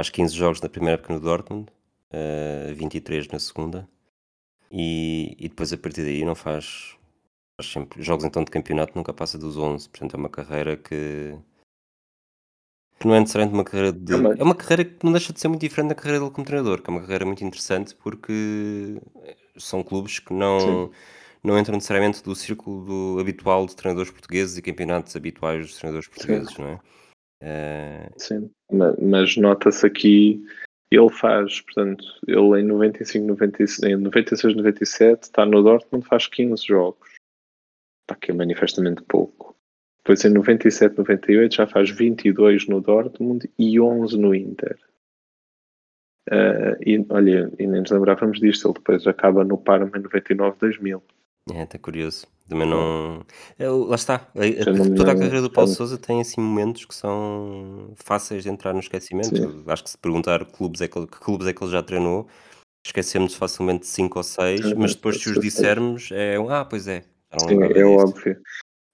faz 15 jogos na primeira época no Dortmund, uh, eh, 23 na segunda, e, e depois a partir daí não faz, faz sempre jogos então de campeonato, nunca passa dos 11, portanto é uma carreira que, que não é necessariamente uma carreira de. É uma carreira que não deixa de ser muito diferente da carreira dele como treinador, que é uma carreira muito interessante porque são clubes que não. Sim não entram necessariamente do círculo do habitual de treinadores portugueses e campeonatos habituais dos treinadores portugueses, Sim. não é? Uh... Sim, mas nota-se aqui, ele faz, portanto, ele em 95, 96, em 96, 97 está no Dortmund, faz 15 jogos, está que é manifestamente pouco. Depois em 97, 98 já faz 22 no Dortmund e 11 no Inter. Uh, e olha, e nem nos lembrávamos disto, ele depois acaba no Parma em 99, 2000. É, até curioso. Também não. É, lá está. toda a carreira do Paulo Souza tem assim momentos que são fáceis de entrar no esquecimento. Sim. Acho que se perguntar que clubes é que, ele, que clubes é que ele já treinou, esquecemos facilmente de 5 ou 6, mas depois se os dissermos é um, ah, pois é. Sim, é óbvio.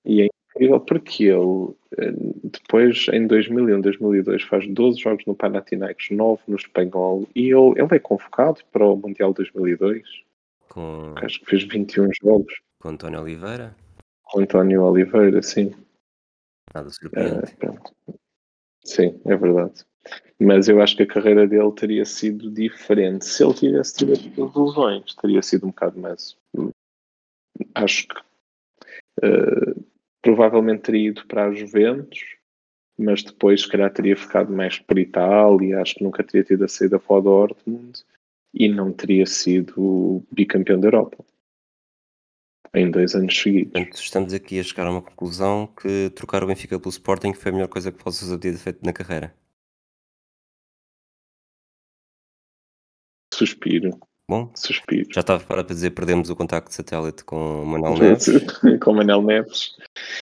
E em, incrível porque ele, eh, depois, em 2001, 2002, faz 12 jogos no Panathinaikos, 9 no Espanhol, e ele, ele é convocado para o Mundial 2002. Com, Acho que fez 21 jogos. com António Oliveira. Com António Oliveira, sim. Nada Eh, surpreendente. pronto. Sim, é verdade. Mas eu acho que a carreira dele teria sido diferente. Se ele tivesse tido as lesões, teria sido um bocado mais. Acho que eh, provavelmente teria ido para a Juventus, mas depois, se calhar, teria ficado mais por Itália. Acho que nunca teria tido a saída para o Dortmund e não teria sido bicampeão da Europa em dois anos seguidos. Portanto, estamos aqui a chegar a uma conclusão que trocar o Benfica pelo Sporting foi a melhor coisa que possas ter feito na carreira. Suspiro, Bom, suspiro. já estava para dizer perdemos o contacto de satélite com o Manuel *laughs* Neves. com o Manel Neves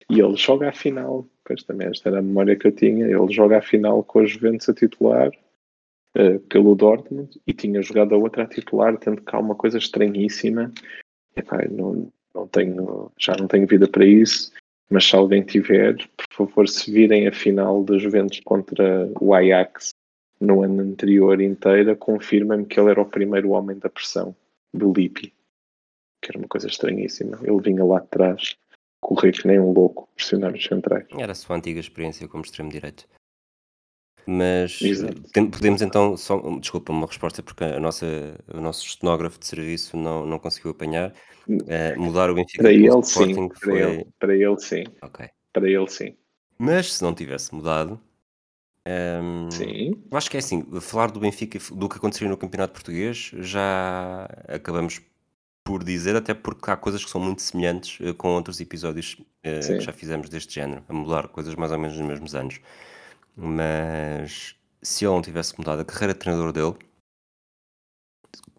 e ele joga a final. Pois também esta era a memória que eu tinha. Ele joga a final com a Juventus a titular eh, pelo Dortmund e tinha jogado a outra a titular, tanto que há uma coisa estranhíssima. Epá, não, não tenho, já não tenho vida para isso, mas se alguém tiver, por favor, se virem a final da Juventus contra o Ajax no ano anterior inteira, confirma-me que ele era o primeiro homem da pressão do Lippi que era uma coisa estranhíssima. Ele vinha lá atrás, correr que nem um louco, pressionar os centrais. Era a sua antiga experiência como extremo-direito. Mas tem- podemos então, só, desculpa uma resposta, porque a nossa, o nosso estenógrafo de serviço não, não conseguiu apanhar. Eh, mudar o Benfica Para ele, sim. Para foi. ele, para ele, sim. Para ele, sim. Mas se não tivesse mudado, ehm, Sim. eu acho que é assim, falar do Benfica, do que aconteceria no Campeonato Português, já acabamos por dizer, até porque há coisas que são muito semelhantes eh, com outros episódios Sim. que já fizemos deste género, a mudar coisas mais ou menos nos mesmos anos. Mas se ele não tivesse mudado a carreira de treinador dele,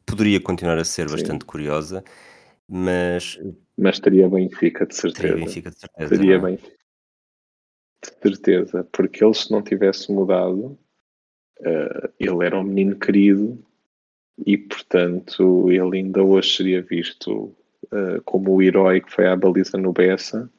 poderia continuar a ser Sim. bastante curiosa, mas Mas teria Benfica, de teria certeza. Benfica de certeza. Teria é? bem. De certeza. Porque ele, se não tivesse mudado, eh, ele era um menino querido e, portanto, ele ainda hoje seria visto eh, como o herói que foi à baliza no Bessa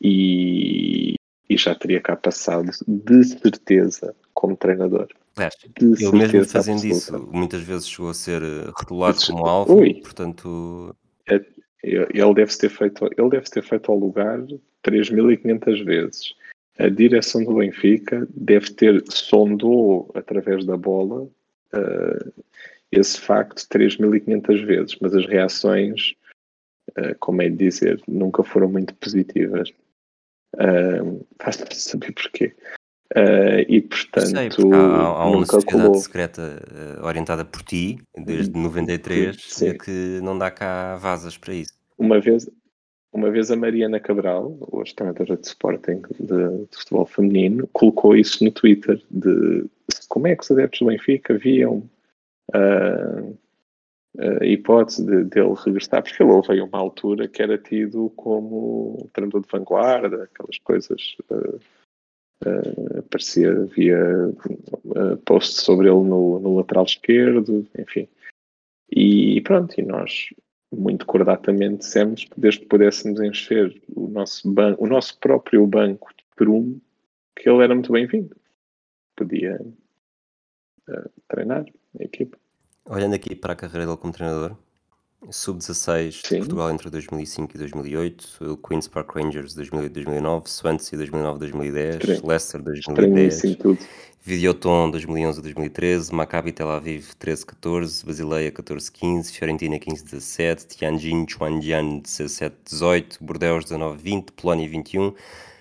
e, e já teria cá passado, de certeza, como treinador. Aliás, De ele mesmo certeza fazendo absoluta. isso, muitas vezes chegou a ser eh, rotulado como alvo, ui. portanto, Ele deve ter feito, ele deve ter feito ao lugar 3.500 vezes. A direção do Benfica deve ter sondou através da bola eh, esse facto 3.500 vezes, mas as reações, eh, como é de dizer, nunca foram muito positivas. Uh, Basta saber porquê. Eh, e portanto, sei, há, há- uma sociedade colou. secreta eh, orientada por ti, desde 93, Sim. eh, que não dá cá vasas para isso. Uma vez, uma vez a Mariana Cabral, hoje treinadora de Sporting de, de futebol feminino, colocou isso no Twitter de como é que os adeptos do Benfica viam ah, a hipótese de, dele regressar, porque ele houve aí uma altura que era tido como treinador de vanguarda, aquelas coisas. ah, ah, aparecia, havia ah, posts sobre ele no, no lateral esquerdo, enfim. E pronto, e nós muito cordatamente dissemos que desde que pudéssemos encher o nosso, ban o nosso próprio banco de perume, que ele era muito bem-vindo. Podia eh, treinar a equipa. Olhando aqui para a carreira dele como treinador, sub-16 de Sim. Portugal entre 2005 e 2008, o Queen's Park Rangers 2008-2009, Swansea 2009-2010, Estranho. Leicester 2010, Estranhíssimo tudo. Videoton 2011-2013, Maccabi Tel Aviv 13-14, Basileia 14-15, Fiorentina 15-17, Tianjin Chuanjian 17-18, Bordeaux 19-20, Polónia 21,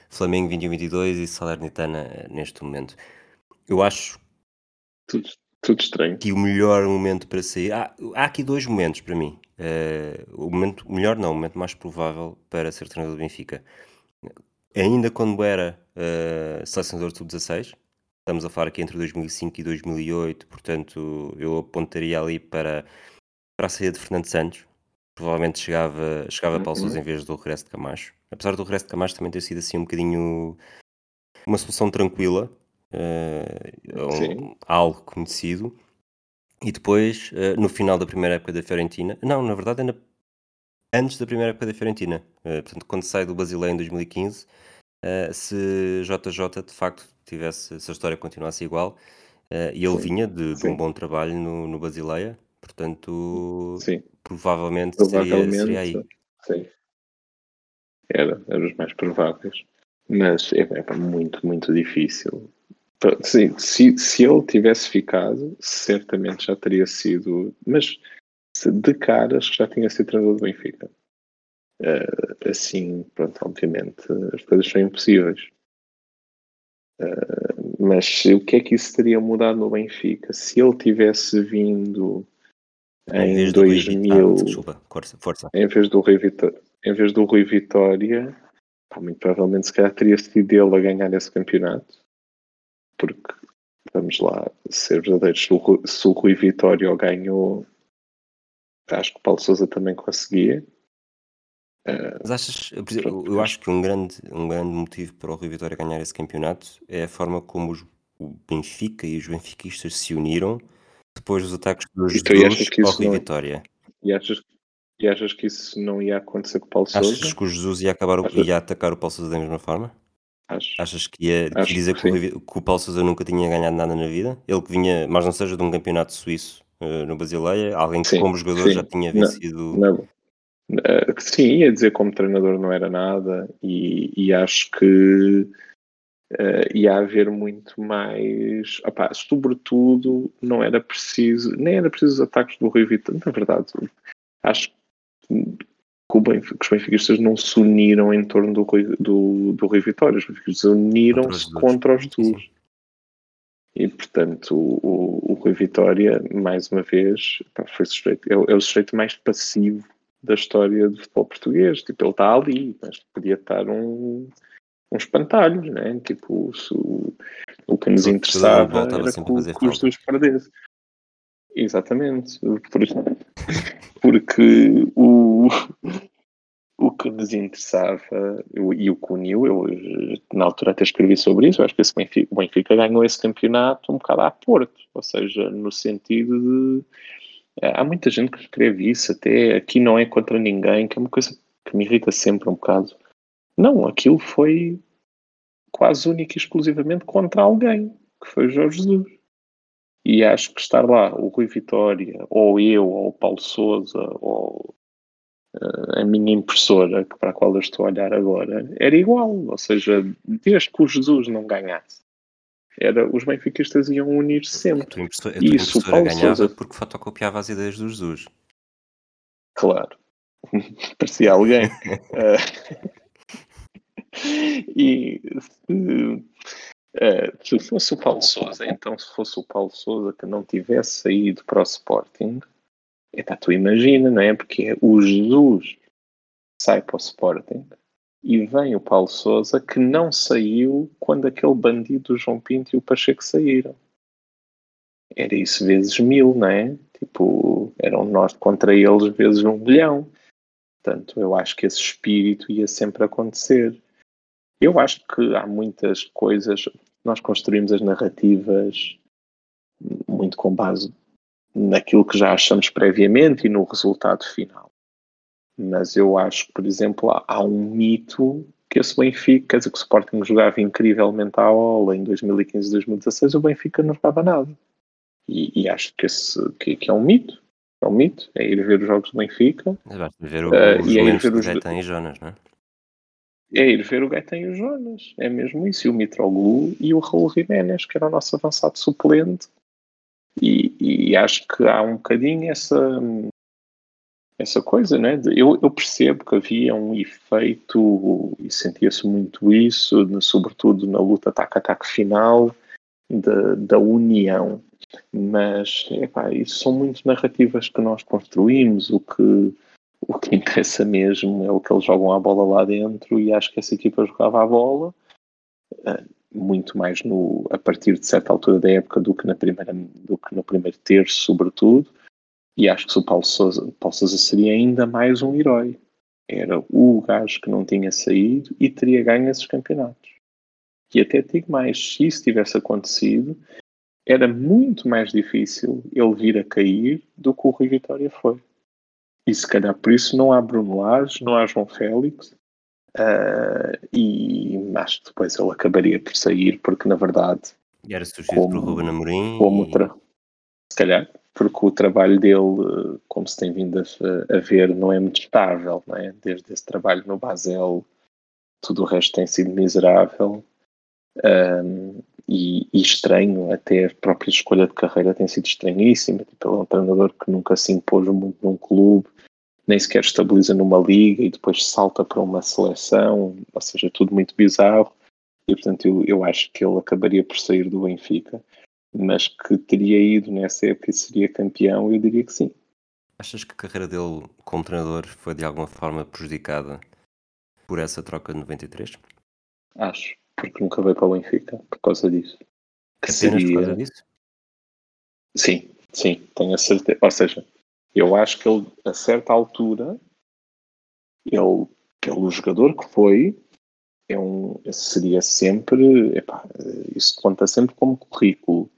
Flamengo 21-22 e Salernitana eh, neste momento. Eu acho Tudo, tudo estranho. que o melhor momento para sair. Há, há aqui dois momentos para mim. Eh, o momento melhor, não, o momento mais provável para ser treinador do Benfica. Ainda quando era eh, selecionador de sub-16, estamos a falar aqui entre 2005 e 2008, portanto eu apontaria ali para, para a saída de Fernando Santos. Provavelmente chegava, chegava para o Sousa Uhum. em vez do regresso de Camacho. Apesar do regresso de Camacho também ter sido assim um bocadinho uma solução tranquila, um- Sim. algo conhecido. E depois, eh, no final da primeira época da Fiorentina, não, na verdade, é na- antes da primeira época da Fiorentina, eh, portanto, quando sai do Basileia em 2015, uh, se JJ de facto tivesse, se a história continuasse igual, e ele Sim, vinha de, de um bom trabalho no, no Basileia, portanto, sim. provavelmente seria, seria Provavelmente, aí. sim. Era, era os mais prováveis. Mas é, é muito, muito difícil. Sim, se, se ele tivesse ficado, certamente já teria sido. Mas de caras já tinha sido treinador do Benfica. Eh, assim, pronto, obviamente, as coisas são impossíveis. Eh, mas o que é que isso teria mudado no Benfica? Se ele tivesse vindo Em em vez do Rui Vi- Ah, 2000, desculpa, força, força. em vez do Rui Vitória, em vez do Rui Vitória, pá, muito provavelmente se calhar teria sido ele a ganhar esse campeonato. Porque, vamos lá, ser verdadeiros, se o, Rui- se o Rui Vitória o ganhou, acho que o Paulo Sousa também conseguia. Eh, Mas achas, eu acho- que um grande, um grande motivo para o Rui Vitória ganhar esse campeonato é a forma como os- o Benfica e os benfiquistas se uniram depois dos ataques do tu Jesus achas ao Rui não- Vitória. e, achas, e achas que isso não ia acontecer com o Paulo Achas Sousa? que o Jesus ia, acabar, o- Achas- ia atacar o Paulo Sousa da mesma forma? Acho. Achas que ia, que dizer que que, o que o Paulo Sousa nunca tinha ganhado nada na vida? Ele que vinha, mas não seja de um campeonato suíço eh, no Basileia, alguém que Sim, como jogador sim. já tinha Não, vencido. Não. Eh, sim, ia dizer como treinador não era nada e, e acho que eh, ia haver muito mais. Opá, sobretudo, não era preciso, nem era preciso os ataques do Rui Vitória. Na verdade, acho que, Benfica, que os benfiquistas não se uniram em torno do Rui, do, do Rui Vitória, os benfiquistas uniram-se Contra os duos. E, portanto, o, o, o Rui Vitória, mais uma vez, pá, foi sujeito, é, o- é o sujeito mais passivo da história do futebol português. Tipo, ele está ali, mas podia estar um, um espantalho, né? Tipo, se o, o que nos interessava era que, que os dois perdessem. Exatamente. Por- porque o, o que nos interessava e o que uniu, eu na altura até escrevi sobre isso, eu acho que esse Benfica, o Benfica ganhou esse campeonato um bocado à Porto, ou seja, no sentido de. eh, Há muita gente que escreve isso, até aqui não é contra ninguém, que é uma coisa que me irrita sempre um bocado. Não, aquilo foi quase único e exclusivamente contra alguém, que foi Jorge Jesus. E acho que estar lá o Rui Vitória, ou eu, ou o Paulo Souza, ou a minha impressora, para a qual eu estou a olhar agora, era igual. Ou seja, desde que o Jesus não ganhasse, era, os benfiquistas iam unir A sempre. tua a tua Isso, impressora Paulo ganhava Sousa, porque fotocopiava as ideias do Jesus. claro, *laughs* parecia alguém. Ah, *laughs* *laughs* e se, ah, se fosse o Paulo Souza, então se fosse o Paulo Souza que não tivesse saído para o Sporting, epá, tu imagina, não é? Porque o Jesus sai para o Sporting e vem o Paulo Souza que não saiu quando aquele bandido do João Pinto e o Pacheco saíram. Era isso vezes mil, não é? Tipo, eram nós contra eles vezes um milhão. Portanto, eu acho que esse espírito ia sempre acontecer. Eu acho que há muitas coisas, nós construímos as narrativas muito com base naquilo que já achamos previamente e no resultado final. Mas eu acho que, por exemplo, há, há um mito que esse Benfica, quer dizer, que o Sporting jogava incrivelmente à aula em 2015 e 2016, o Benfica não jogava nada. E, e acho que, esse, que, que é um mito. É um mito. É ir ver os jogos do Benfica, basta ver o- os e aí momentos ver os- Jonas, não é? É ir ver o Gaetan e o Jonas. É mesmo isso. E o Mitroglou e o Raul Jiménez, que era o nosso avançado suplente. E, e acho que há um bocadinho essa, essa coisa, né? de- eu, eu percebo que havia um efeito, e sentia-se muito isso, no- sobretudo na luta ataque-ataque final, da, da união. Mas, epá, isso são muito narrativas que nós construímos. O que, o que interessa mesmo é o que eles jogam a bola lá dentro, e acho que essa equipa jogava a bola eh, muito mais no, a partir de certa altura da época do que, na primeira, do que no primeiro terço, sobretudo. E acho que o Paulo Sousa, seria ainda mais um herói. Era o gajo que não tinha saído e teria ganho esses campeonatos. E até digo mais, se isso tivesse acontecido, era muito mais difícil ele vir a cair do que o Rui Vitória foi. E se calhar por isso não há Bruno Lage, não há João Félix, Uh, e acho que depois ele acabaria por sair, porque na verdade. E era substituído por Ruben Amorim. Como e... tra... Se calhar, porque o trabalho dele, como se tem vindo a, a, ver, não é muito estável, não é? Desde esse trabalho no Basel, tudo o resto tem sido miserável. Um, e, e, estranho, até a própria escolha de carreira tem sido estranhíssima. Tipo, ele é um treinador que nunca se impôs muito num clube, nem sequer estabiliza numa liga e depois salta para uma seleção, ou seja, tudo muito bizarro. E portanto, eu, eu acho que ele acabaria por sair do Benfica, mas que teria ido nessa época e seria campeão, eu diria que sim. Achas que a carreira dele como treinador foi de alguma forma prejudicada por essa troca de 93? Acho porque nunca veio para o Benfica por causa disso. Que Apenas seria... por causa disso? Sim, sim, tenho a certeza. Ou seja, eu acho que ele, a certa altura, ele, pelo jogador que foi, é um, seria sempre, epá, isso conta sempre como currículo.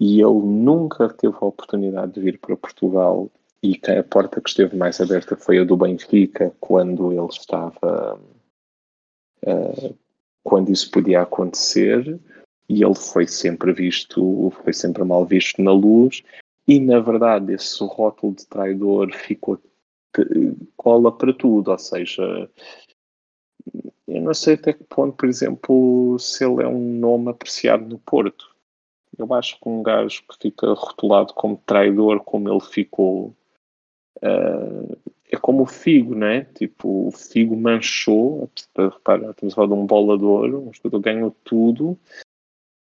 E ele nunca teve a oportunidade de vir para Portugal e a porta que esteve mais aberta foi a do Benfica quando ele estava uh, quando isso podia acontecer e ele foi sempre visto, foi sempre mal visto na luz e na verdade esse rótulo de traidor ficou cola para tudo, ou seja, eu não sei até que ponto, por exemplo, se ele é um nome apreciado no Porto. Eu acho que um gajo que fica rotulado como traidor, como ele ficou, uh, é como o Figo, né? Tipo, o Figo manchou, repara, estamos a falar de um bolador, um jogador ganhou tudo.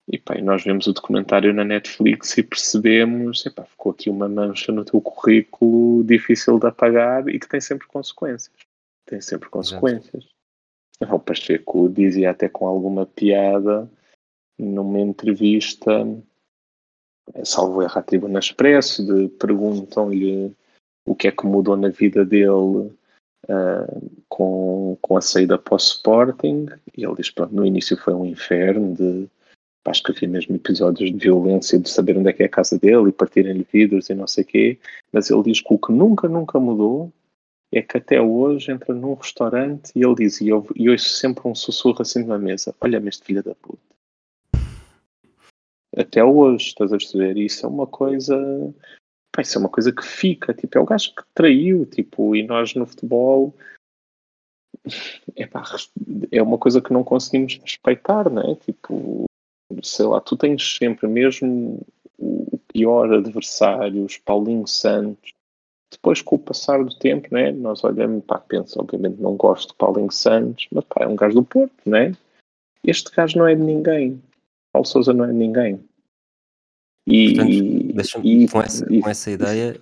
E pá, nós vemos o documentário na Netflix e percebemos, epá, ficou aqui uma mancha no teu currículo difícil de apagar e que tem sempre consequências. Tem sempre consequências. Exato. O Pacheco dizia até com alguma piada numa entrevista, salvo erro à Tribuna Expresso, de perguntam-lhe o que é que mudou na vida dele uh, com, com a saída para o Sporting. E ele diz: pronto, no início foi um inferno de. Acho que havia mesmo episódios de violência, de saber onde é que é a casa dele e partirem-lhe vidros e não sei o quê. Mas ele diz que o que nunca, nunca mudou é que até hoje entra num restaurante e ele diz, e eu, e ouço sempre um sussurro assim na mesa: Olha-me este filho da puta. Até hoje, estás a perceber? Isso é uma coisa Pá, isso é uma coisa que fica, tipo, é o gajo que traiu, tipo, e nós no futebol epá, é uma coisa que não conseguimos respeitar, né? Tipo, sei lá, tu tens sempre mesmo o pior adversário, os Paulinho Santos. Depois, com o passar do tempo, né, nós olhamos, pá, penso, obviamente não gosto de Paulinho Santos, mas pá, é um gajo do Porto, né? Este gajo não é de ninguém. Paulo Souza não é de ninguém. E, Portanto, com, essa, e, com essa ideia,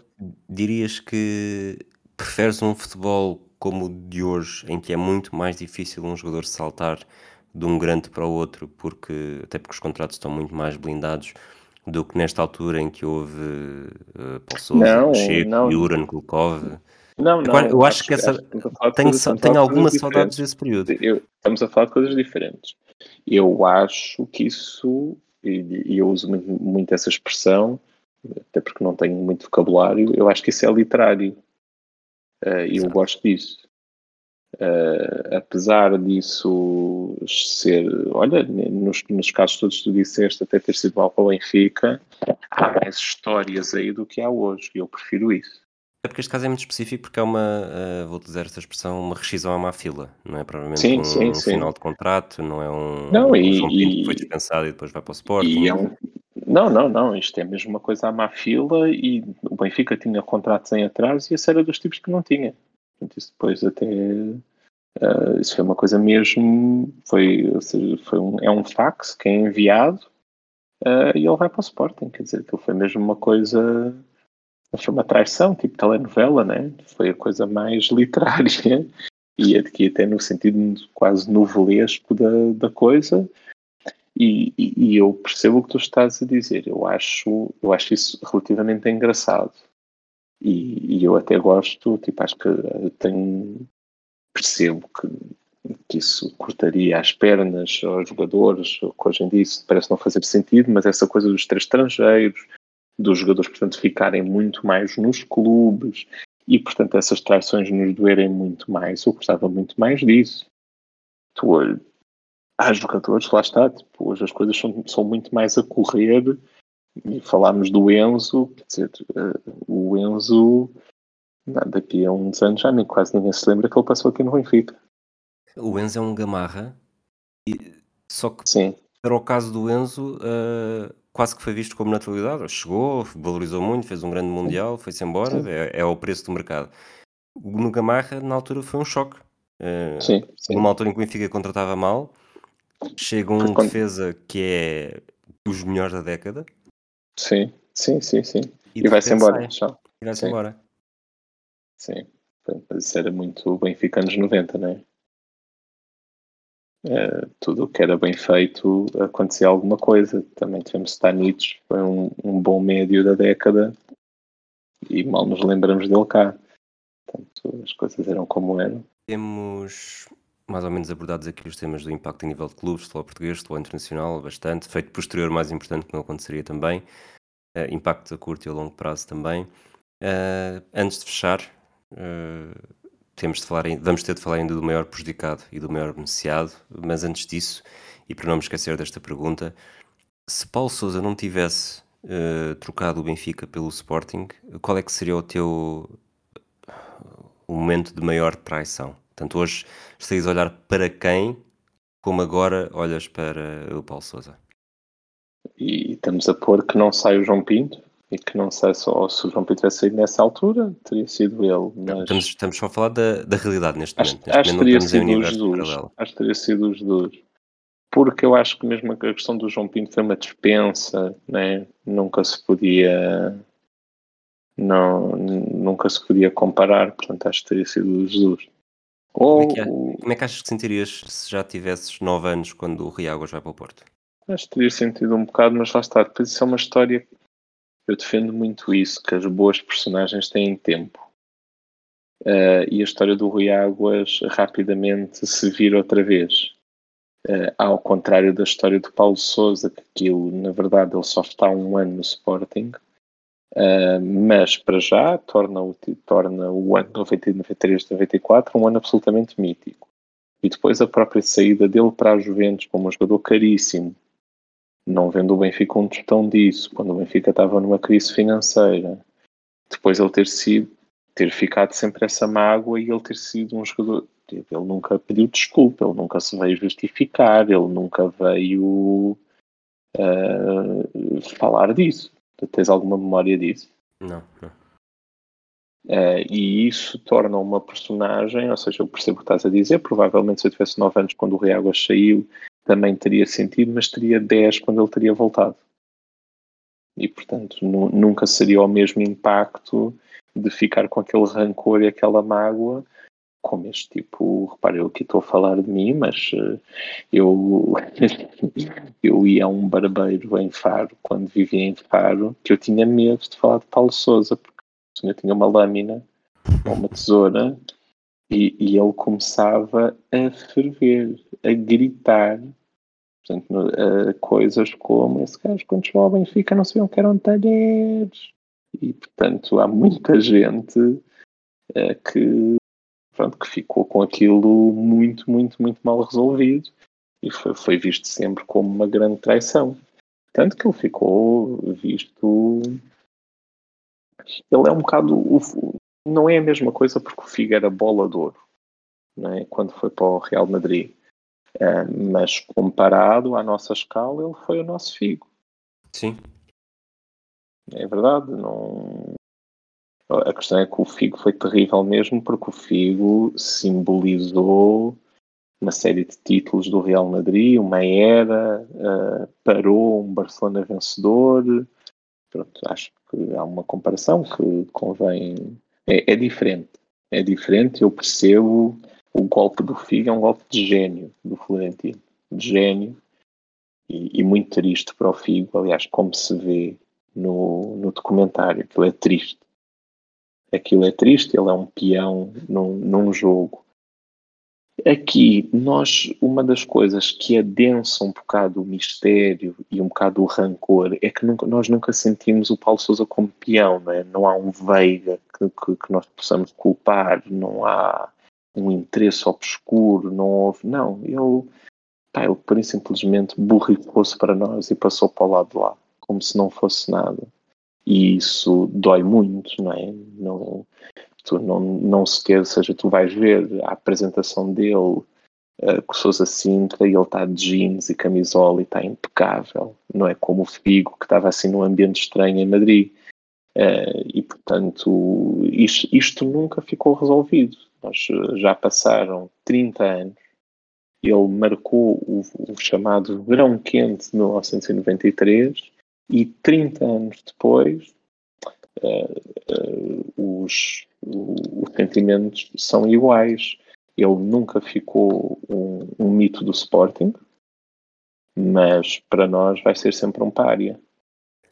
dirias que preferes um futebol como o de hoje, em que é muito mais difícil um jogador saltar de um grande para o outro, porque até porque os contratos estão muito mais blindados do que nesta altura em que houve uh, Paulo Sousa, Checo, Juran, Kulkov. Não, não. Eu acho, acho que essa. Tenho, tenho algumas saudades desse período. Eu, estamos a falar de coisas diferentes. Eu acho que isso e, e eu uso muito, muito, essa expressão, até porque não tenho muito vocabulário, eu acho que isso é literário. Uh, e eu gosto disso. Uh, apesar disso ser, olha, nos, nos, casos todos que tu disseste, até ter sido mal para o Benfica, há mais histórias aí do que há hoje, e eu prefiro isso. É porque este caso é muito específico porque é uma, uh, vou dizer esta expressão, uma rescisão à má fila, não é provavelmente sim, um, sim, um sim. final de contrato, não é um, não, um e, que foi dispensado e depois vai para o Sporting. É um, não, não, não, isto é mesmo uma coisa à má fila e o Benfica tinha contratos em atrás e esse era dos tipos que não tinha. Portanto, isso depois até uh, isso foi uma coisa mesmo, foi, seja, foi um, é um fax que é enviado uh, e ele vai para o Sporting, quer dizer, que foi mesmo uma coisa foi uma traição, tipo telenovela, né? Foi a coisa mais *laughs* literária e aqui até no sentido quase novelesco da, da coisa. E, e, e, eu percebo o que tu estás a dizer. Eu acho, eu acho isso relativamente engraçado. E, e eu até gosto, tipo, acho que tenho, percebo que, que isso cortaria as pernas aos jogadores, que hoje em dia isso parece não fazer sentido, mas essa coisa dos três estrangeiros, dos jogadores, portanto, ficarem muito mais nos clubes e, portanto, essas traições nos doerem muito mais. Eu gostava muito mais disso. tu, há jogadores, lá está, tipo, hoje as coisas são, são muito mais a correr e falámos do Enzo, quer dizer, uh, o Enzo daqui a uns anos já nem quase ninguém se lembra que ele passou aqui no Benfica. O Enzo é um gamarra, e, só que Sim. para o caso do Enzo, uh, quase que foi visto como naturalidade. Chegou, valorizou muito, fez um grande Mundial, foi-se embora, é, é ao preço do mercado. No Gamarra, na altura, foi um choque. Uh, sim, sim. Numa altura em que o Benfica contratava mal, chega um quando... defesa que é dos melhores da década. Sim, sim, sim, sim. E, e vai-se embora. E vai-se embora. Sim, isso era muito Benfica anos 90, não é? Uh, tudo o que era bem feito acontecia alguma coisa. Também tivemos Stanich, foi um, um, bom médio da década e mal nos lembramos dele cá. Portanto, as coisas eram como eram. Temos mais ou menos abordados aqui os temas do impacto a nível de clubes, futebol português, futebol internacional, bastante. Feito posterior, mais importante que não aconteceria também. Uh, impacto a curto e a longo prazo também. Uh, antes de fechar, temos de falar, vamos ter de falar ainda do maior prejudicado e do maior beneficiado, mas antes disso, e para não me esquecer desta pergunta, se Paulo Sousa não tivesse uh, trocado o Benfica pelo Sporting, qual é que seria o teu o momento de maior traição? Portanto, hoje estás a olhar para quem, como agora olhas para o Paulo Sousa? E estamos a pôr que não sai o João Pinto? E que não sei só se o João Pedro tivesse saído nessa altura, teria sido ele. Mas... Estamos, estamos só a falar da, da realidade neste acho, momento. Neste acho momento teria sido os dois. Acho que teria sido os dois. Porque eu acho que mesmo a questão do João Pinto foi uma dispensa, né? nunca se podia. Não, nunca se podia comparar, portanto acho que teria sido os dois. Ou, como, é que, como é que achas que sentirias se já tivesses 9 anos quando o Riáguas vai para o Porto? Acho que teria sentido um bocado, mas lá está. Depois isso é uma história eu defendo muito isso, que as boas personagens têm tempo. Uh, e a história do Rui Águas rapidamente se vira outra vez. Uh, ao contrário da história do Paulo Souza, que aquilo, na verdade, ele só está um ano no Sporting, uh, mas para já torna o, torna o ano 93, 94 um ano absolutamente mítico. E depois a própria saída dele para a Juventus como um jogador caríssimo, não vendo o Benfica um tostão disso, quando o Benfica estava numa crise financeira, depois ele ter sido, ter ficado sempre essa mágoa e ele ter sido um jogador. Ele nunca pediu desculpa, ele nunca se veio justificar, ele nunca veio uh, falar disso. Tu tens alguma memória disso? Não, não. Uh, e isso torna uma personagem, ou seja, eu percebo o que estás a dizer. Provavelmente, se eu tivesse 9 anos quando o Reáguas saiu, também teria sentido, mas teria 10 quando ele teria voltado. E, portanto, nunca seria o mesmo impacto de ficar com aquele rancor e aquela mágoa como este tipo, repare, eu aqui estou a falar de mim, mas uh, eu, *laughs* eu ia a um barbeiro em Faro, quando vivia em Faro, que eu tinha medo de falar de Paulo Souza, porque eu tinha uma lâmina ou uma tesoura e, e ele começava a ferver, a gritar Portanto, uh, coisas como esse gajo, quando chegou ao Benfica, não sabiam que eram talheres. E, portanto, há muita gente uh, que, pronto, que ficou com aquilo muito, muito, muito mal resolvido e foi, foi visto sempre como uma grande traição. Tanto que ele ficou visto. Ele é um bocado. Não é a mesma coisa porque o Figo era bola de ouro, é? quando foi para o Real Madrid mas comparado à nossa escala, ele foi o nosso Figo. Sim. É verdade. Não... A questão é que o Figo foi terrível mesmo, porque o Figo simbolizou uma série de títulos do Real Madrid, uma era, uh, parou um Barcelona vencedor. Pronto, acho que há uma comparação que convém. É, é diferente. É diferente, eu percebo o golpe do Figo é um golpe de gênio do Florentino. De gênio. E, e, muito triste para o Figo, aliás, como se vê no, no documentário, aquilo é triste. Aquilo é triste, ele é um peão num, num jogo. Aqui, nós, uma das coisas que adensa um bocado o mistério e um bocado o rancor é que nunca, nós nunca sentimos o Paulo Souza como peão, não é? Não há um Veiga que, que, que nós possamos culpar, não há um interesse obscuro, não houve. Não, ele, pá, ele por simplesmente borricou-se para nós e passou para o lado de lá, como se não fosse nada. E isso dói muito, não é? Não, tu não, não sequer, seja, tu vais ver a apresentação dele uh, com Sousa Sintra e ele está de jeans e camisola e está impecável, não é como o Figo que estava assim num ambiente estranho em Madrid. Uh, e portanto, isto, isto, nunca ficou resolvido. Nós eh, já passaram 30 anos. Ele marcou o, o chamado Verão Quente de 1993 e 30 anos depois uh, uh, os, os sentimentos são iguais. Ele nunca ficou um, um, mito do Sporting, mas para nós vai ser sempre um pária.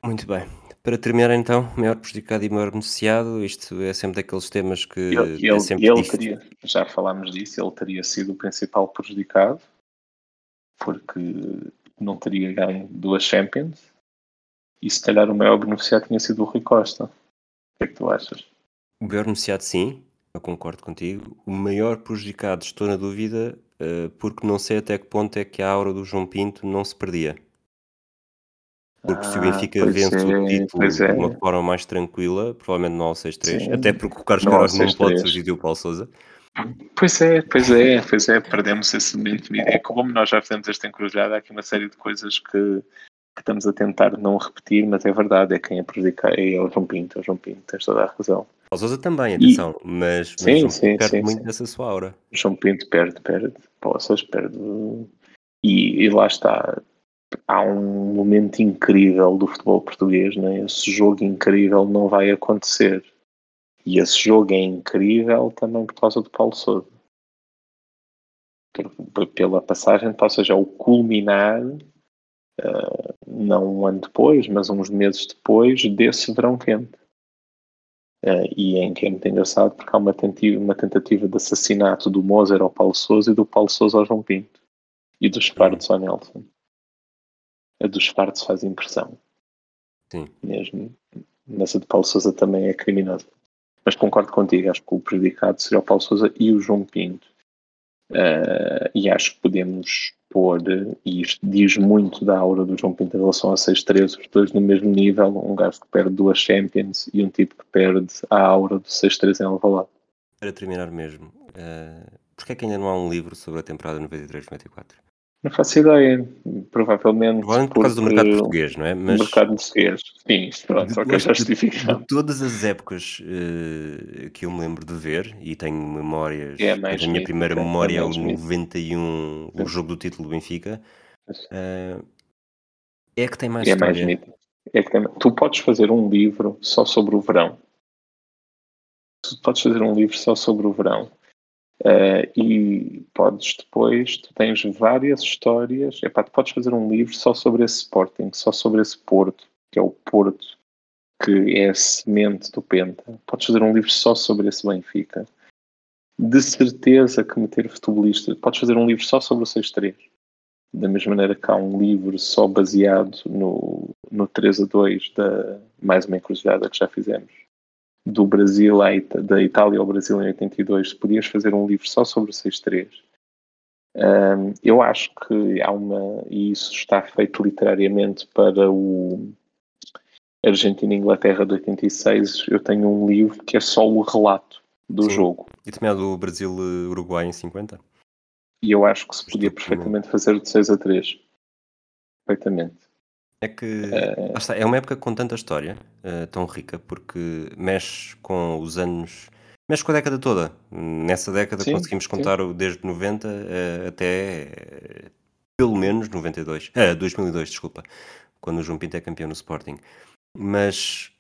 Muito bem. Para terminar então, maior prejudicado e maior beneficiado, isto é sempre daqueles temas que ele, é sempre ele teria, já falámos disso, ele teria sido o principal prejudicado, porque não teria ganho duas Champions, e se calhar o maior beneficiado tinha sido o Rui Costa. O que é que tu achas? O maior beneficiado, sim, eu concordo contigo. O maior prejudicado, estou na dúvida, uh, porque não sei até que ponto é que a aura do João Pinto não se perdia. Porque se o ah, Benfica vence é, o título é. de uma forma mais tranquila, provavelmente não ao 6-3, até porque o Carlos Queiroz não pode substituir o Paulo Sousa. Pois é, pois é, pois é, perdemos esse momento. É como nós já fizemos esta encruzilhada, há aqui uma série de coisas que que estamos a tentar não repetir, mas é verdade, é quem é prejudicado, é o João Pinto, é o João Pinto, tens toda a razão. O Sousa também, atenção, e... mas, mas sim, João sim, perde sim, muito sim. dessa sua aura. João Pinto perde, perde, Poças perde. E, e, lá está, há um momento incrível do futebol português, né? esse jogo incrível não vai acontecer. E esse jogo é incrível também por causa do Paulo Sousa. Pela passagem, ou seja, o culminar uh, não um ano depois, mas uns meses depois desse verão quente. Uh, e é em que é muito engraçado porque há uma tentativa, uma tentativa de assassinato do Moser ao Paulo Sousa e do Paulo Sousa ao João Pinto e dos Fardos ao Nelson. A dos Fardos faz impressão. Sim. Mesmo. Nessa de Paulo Sousa também é criminosa. Mas concordo contigo, acho que o prejudicado seria o Paulo Sousa e o João Pinto. Uh, e acho que podemos pôr, e isto diz muito da aura do João Pinto em relação a 6-3, os dois no mesmo nível, um gajo que perde duas Champions e um tipo que perde a aura do 6-3 em Alvalade. Para terminar mesmo, uh, porquê é que ainda não há um livro sobre a temporada 93-94? Não faço ideia, provavelmente. Provavelmente por causa do mercado português, não é? Mas... mercado português, sim, pronto, só que eu já justifico. De todas as épocas uh, que eu me lembro de ver, e tenho memórias, é a minha primeira é memória é o 91, o jogo do título do Benfica, uh, é que tem mais é história. Mais é que tem... Tu podes fazer um livro só sobre o verão. Tu podes fazer um livro só sobre o verão. Uh, e podes depois, tu tens várias histórias. Epá, tu podes fazer um livro só sobre esse Sporting, só sobre esse Porto, que é o Porto que é a semente do Penta. Podes fazer um livro só sobre esse Benfica. De certeza que meter futebolista. Podes fazer um livro só sobre o 6-3. Da mesma maneira que há um livro só baseado no, no 3 a 2 da mais uma encruzilhada que já fizemos do Brasil à da Itália ao Brasil em 82, se podias fazer um livro só sobre o 6-3. Um, eu acho que há uma, e isso está feito literariamente para o Argentina e Inglaterra de 86. Eu tenho um livro que é só o relato do Sim. jogo. E também há do Brasil-Uruguai em 50? E eu acho que se podia perfeitamente fazer de 6 a 3. Perfeitamente. É que uh, está, é uma época com tanta história, uh, tão rica, porque mexe com os anos, mexe com a década toda. Nessa década sim, conseguimos contar sim. desde 90 uh, eh, até pelo menos 92, uh, 2002, desculpa, quando o João Pinto é campeão no Sporting. Mas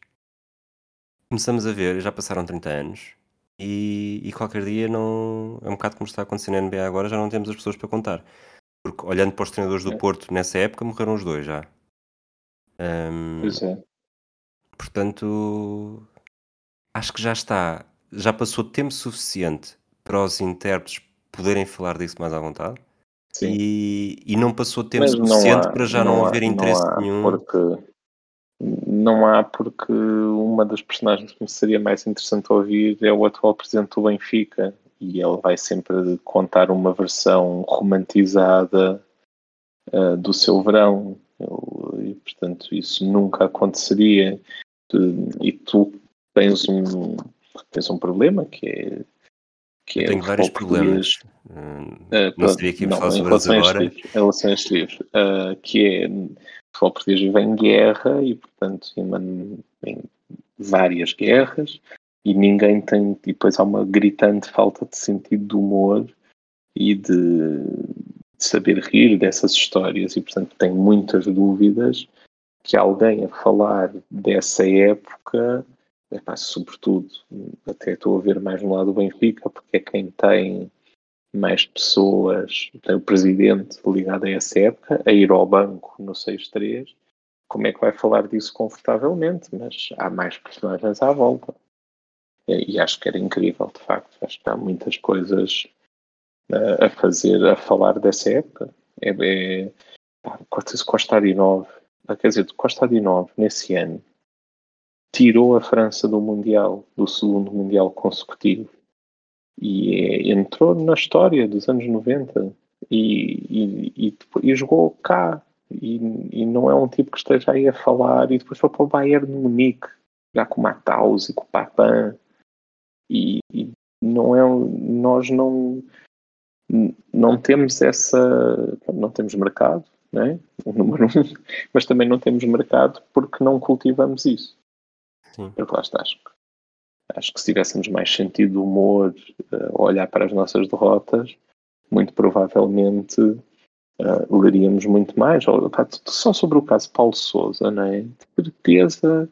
começamos a ver, já passaram 30 anos, e, e, qualquer dia não. É um bocado como está acontecendo na NBA agora, já não temos as pessoas para contar. Porque olhando para os treinadores do é. Porto nessa época, morreram os dois já. Um, pois é. Portanto, acho que já está, já passou tempo suficiente para os intérpretes poderem falar disso mais à vontade. Sim. E, e não passou tempo Mas suficiente há, para já não, não haver interesse não nenhum. Porque, não há, porque uma das personagens que me seria mais interessante ouvir é o atual presidente do Benfica, e ele vai sempre contar uma versão romantizada uh, do seu verão. E, portanto, isso nunca aconteceria. E tu tens um, tens um problema que é. Que é tenho vários problemas. Uh, não sabia que íamos falar sobre agora. Livros, em relação a este livro, uh, que é. O futebol português vive em guerra e, portanto, em, em várias guerras e ninguém tem. E depois há uma gritante falta de sentido de humor e de saber rir dessas histórias, e portanto tenho muitas dúvidas que alguém a falar dessa época, epá, sobretudo, até estou a ver mais no lado do Benfica, porque é quem tem mais pessoas, tem o presidente ligado a essa época, a ir ao banco no 6-3, como é que vai falar disso confortavelmente? Mas há mais personagens à volta. E acho que era incrível, de facto. Acho que há muitas coisas uh, a fazer, a falar dessa época. É, é Costa Adinov, quer dizer, Costa Adinov, nesse ano, tirou a França do Mundial, do segundo Mundial consecutivo. E é, entrou na história dos anos 90 e, e, e, e jogou cá. E, e, não é um tipo que esteja aí a falar e depois foi para o Bayern de Munique, já com o Matthaus e com o Papin e não é nós não não temos essa não temos mercado né? O número um *laughs* mas também não temos mercado porque não cultivamos isso. Sim. eu lá está, acho que, acho que se tivéssemos mais sentido de humor uh, olhar para as nossas derrotas muito provavelmente uh, leríamos muito mais. Ou, só sobre o caso Paulo Souza né? De certeza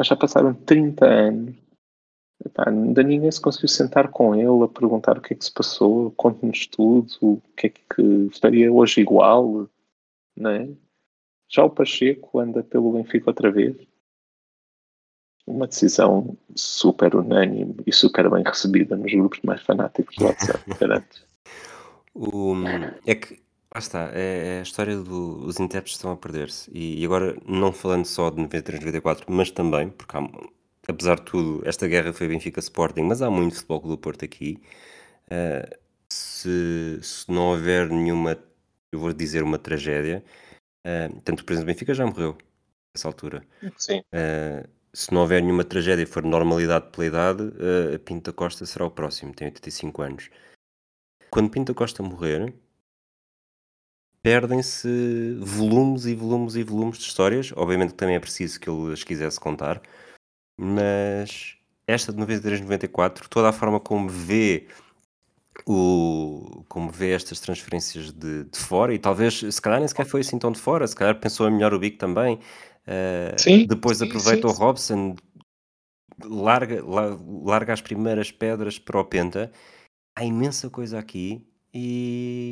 já passaram 30 anos Epá, ainda ninguém se conseguiu sentar com ele a perguntar o que é que se passou, conte-nos tudo, o que é que estaria hoje igual, não é? Já o Pacheco anda pelo Benfica outra vez. Uma decisão super unânime e super bem recebida nos grupos mais fanáticos do WhatsApp, *laughs* garanto. O, é que, lá está, é, é a história dos do, intérpretes estão a perder-se. E, e, agora, não falando só de 93, 94, mas também, porque há apesar de tudo, esta guerra foi Benfica Sporting, mas há muito futebol do Porto aqui. Uh, se, se, não houver nenhuma, eu vou dizer uma tragédia, uh, tanto o presidente do Benfica já morreu nessa altura. Sim. Uh, se não houver nenhuma tragédia e for normalidade pela idade, uh, a Pinta Costa será o próximo, tem 85 anos. Quando Pinta Costa morrer, perdem-se volumes e volumes e volumes de histórias. Obviamente que também é preciso que ele as quisesse contar, mas esta de 93, 94, toda a forma como vê o, como vê estas transferências de, de fora, e talvez, se calhar nem sequer foi assim tão de fora, se calhar pensou melhor o Big também. Uh, sim, depois sim, aproveita sim, o Robson, larga, larga as primeiras pedras para o Penta. Há imensa coisa aqui. E,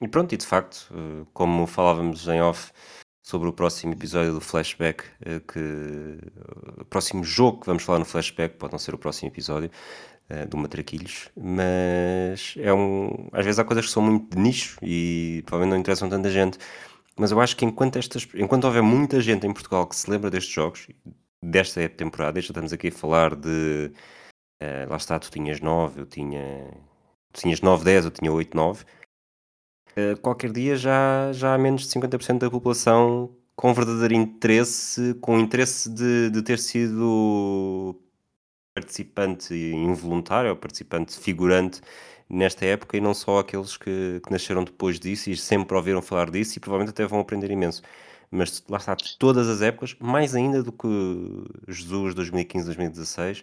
e pronto, e de facto, eh, como falávamos em off, sobre o próximo episódio do Flashback, eh, que o próximo jogo que vamos falar no Flashback pode não ser o próximo episódio uh, do Matraquilhos, mas é um. Às vezes há coisas que são muito de nicho e provavelmente não interessam tanta gente. Mas eu acho que enquanto, estas, enquanto houver muita gente em Portugal que se lembra destes jogos, desta temporada, já estamos aqui a falar de. Uh, lá está, tu tinhas 9, eu tinha. Tu tinhas 9, 10, eu tinha 8, 9 eh, qualquer dia já, já há menos de 50% da população com verdadeiro interesse, com interesse de, de ter sido participante involuntário ou participante figurante nesta época e não só aqueles que, que, nasceram depois disso e sempre ouviram falar disso e provavelmente até vão aprender imenso. Mas lá está, todas as épocas, mais ainda do que Jesus 2015, 2016,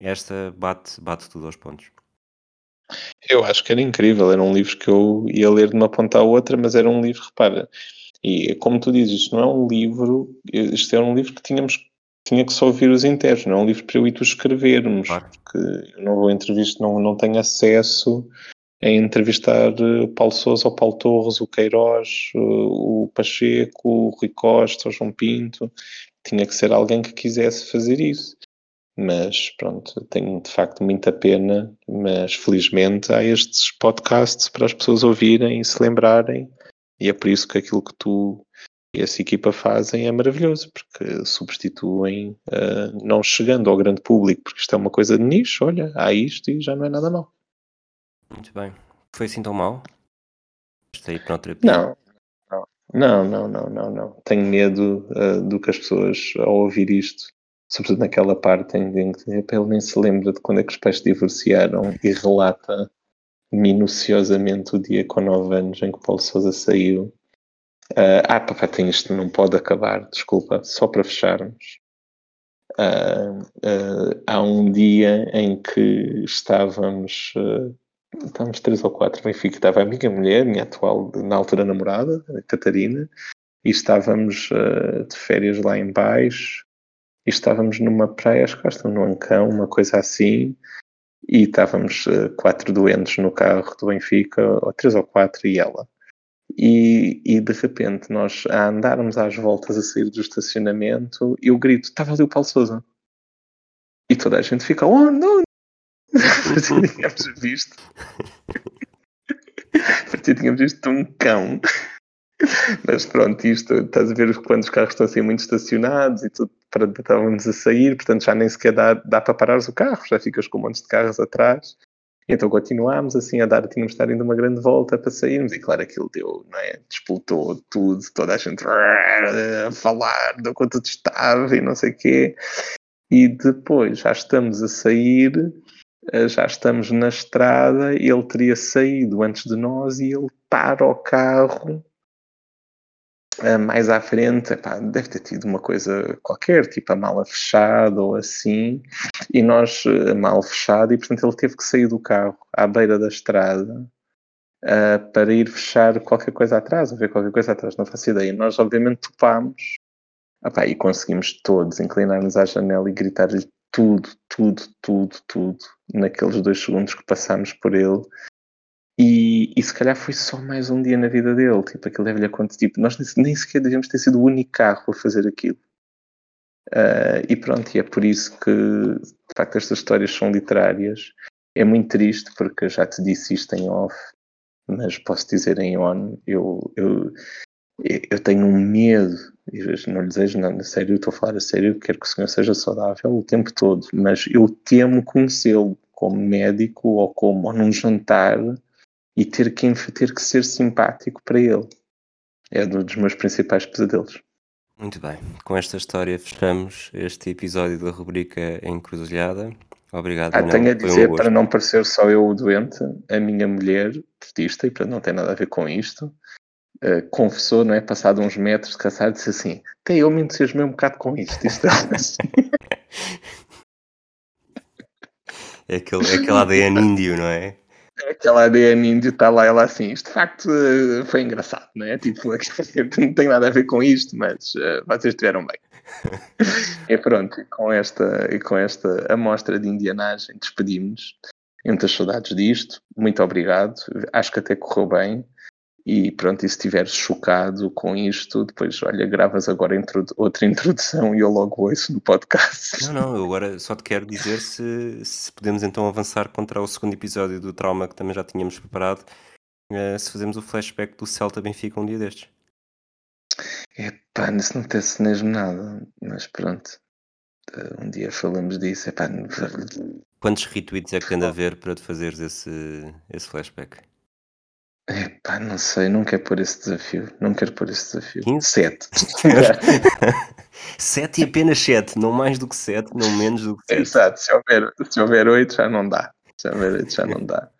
esta bate, bate tudo aos pontos. Eu acho que era incrível, era um livro que eu ia ler de uma ponta à outra, mas era um livro, repara, e como tu dizes, isto não é um livro, isto era um livro que tínhamos tinha que só ouvir os internos, não é um livro para eu e tu escrevermos, claro. porque eu não vou entrevistar, não, não tenho acesso a entrevistar o eh, Paulo Sousa, o Paulo Torres, o Queiroz, o Pacheco, o Rui Costa, o João Pinto, tinha que ser alguém que quisesse fazer isso. Mas pronto, tenho de facto muita pena, mas felizmente há estes podcasts para as pessoas ouvirem e se lembrarem, e é por isso que aquilo que tu e essa equipa fazem é maravilhoso, porque substituem uh, não chegando ao grande público, porque isto é uma coisa de nicho, olha, há isto e já não é nada mal. Muito bem. Foi assim tão mal? Não. Não, não, não, não, não. Tenho medo uh, do que as pessoas, ao ouvir isto, sobretudo naquela parte em que ele nem se lembra de quando é que os pais se divorciaram e relata minuciosamente o dia com 9 anos em que Paulo Sousa saiu. Uh, ah, papai, tem isto, não pode acabar, desculpa, só para fecharmos. Uh, uh, há um dia em que estávamos, uh, estávamos três ou quatro, Benfica, estava a minha mulher, minha atual, na altura namorada, a Catarina, e estávamos de férias lá em baixo, e estávamos numa praia, acho que estávamos num Ancão, uma coisa assim, e estávamos quatro doentes no carro do Benfica, ou três ou quatro, e ela. E, e, de repente nós a andarmos às voltas a sair do estacionamento eu grito, estava ali o Paulo Souza. E toda a gente fica, oh não! *laughs* tínhamos visto. tínhamos visto um cão. Mas pronto, isto, estás a ver quando os carros estão assim muito estacionados e tudo, para, estávamos a sair, portanto já nem sequer dá, dá para parares o carro, já ficas com um monte de carros atrás. Então continuámos assim a dar, tínhamos de estar indo uma grande volta para sairmos e claro aquilo deu, não é? Despoltou tudo, toda a gente a falar do quanto estava e não sei o quê. E depois já estamos a sair, eh, já estamos na estrada, ele teria saído antes de nós e ele para o carro Uh, mais à frente, deve ter tido uma coisa qualquer, tipo a mala fechada ou assim, e nós, uh, mal fechado, e portanto ele teve que sair do carro à beira da estrada uh, para ir fechar qualquer coisa atrás, ou ver qualquer coisa atrás, não faço ideia. Nós, obviamente, topámos epá, e conseguimos todos inclinar-nos à janela e gritar-lhe tudo, tudo, tudo, tudo, naqueles dois segundos que passámos por ele. E, e se calhar foi só mais um dia na vida dele, tipo, aquilo deve-lhe acontecer. Tipo, nós nem sequer devemos ter sido o único carro a fazer aquilo. Uh, e pronto, e é por isso que, de facto, estas histórias são literárias. É muito triste, porque já te disse isto em off, mas posso dizer em on, eu, eu, eu tenho um medo, não lhe desejo nada, a sério, estou a falar a sério, quero que o senhor seja saudável o tempo todo, mas eu temo conhecê-lo como médico ou como ou num jantar e ter que, ter que ser simpático para ele. É um dos meus principais pesadelos. Muito bem, com esta história fechamos este episódio da rubrica Encruzilhada. Obrigado. Ah, tenho a dizer, um para não parecer só eu o doente, a minha mulher, portista, e para não ter nada a ver com isto, uh, confessou, não é? Passado uns metros de caçar, disse assim: Até eu me entusiasmei um bocado com isto. Isto é assim. *laughs* é aquele, é aquele ADN índio, não é? *laughs* Aquela ADN índio está lá, ela assim, isto de facto eh, foi engraçado, não é? *laughs* Tipo, *laughs* não tem nada a ver com isto, mas uh, vocês estiveram bem. e pronto, e com esta, e com esta amostra de indianagem despedimos-nos. Muitas saudades disto, muito obrigado, acho que até correu bem. E pronto, e se estiveres chocado com isto, depois, olha, gravas agora outra *laughs* introdução e eu logo ouço no podcast. Não, não, eu agora só te quero dizer se, se podemos então avançar contra o segundo episódio do Trauma que também já tínhamos preparado, uh, se fazemos o flashback do Celta Benfica um dia destes. É pá, isso não tem-se mesmo nada, mas pronto. Uh, um dia falamos disso. Epá, Quantos retweets é que anda a ver para te fazeres esse, esse flashback? Epá, não sei, não quero pôr esse desafio. Não quero pôr esse desafio. 15? Sete. *laughs* sete e apenas sete, não mais do que sete, não menos do que sete. Exato, se houver, se houver oito já não dá. Se houver oito já não dá.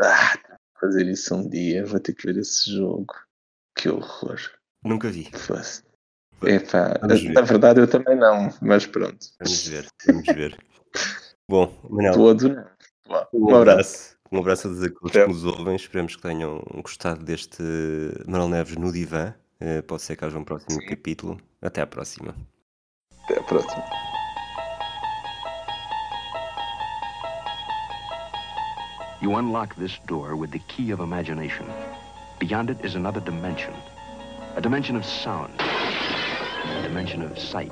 Ah, fazer isso um dia, vou ter que ver esse jogo. Que horror. Nunca vi. Fosse. Epá, na verdade eu também não, mas pronto. Vamos ver, vamos ver. *laughs* Bom, Manel. Todo. Um abraço. Um abraço a todos aqueles que nos ouvem. Esperemos que tenham gostado deste Manuel Neves no divã. Uh, pode ser que haja um próximo Sim. capítulo. Até à próxima. Até à próxima. You unlock this door with the key of imagination. Beyond it is another dimension. A dimension of sound. A dimension of sight.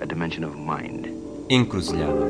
A dimension of mind. Encruzilhada.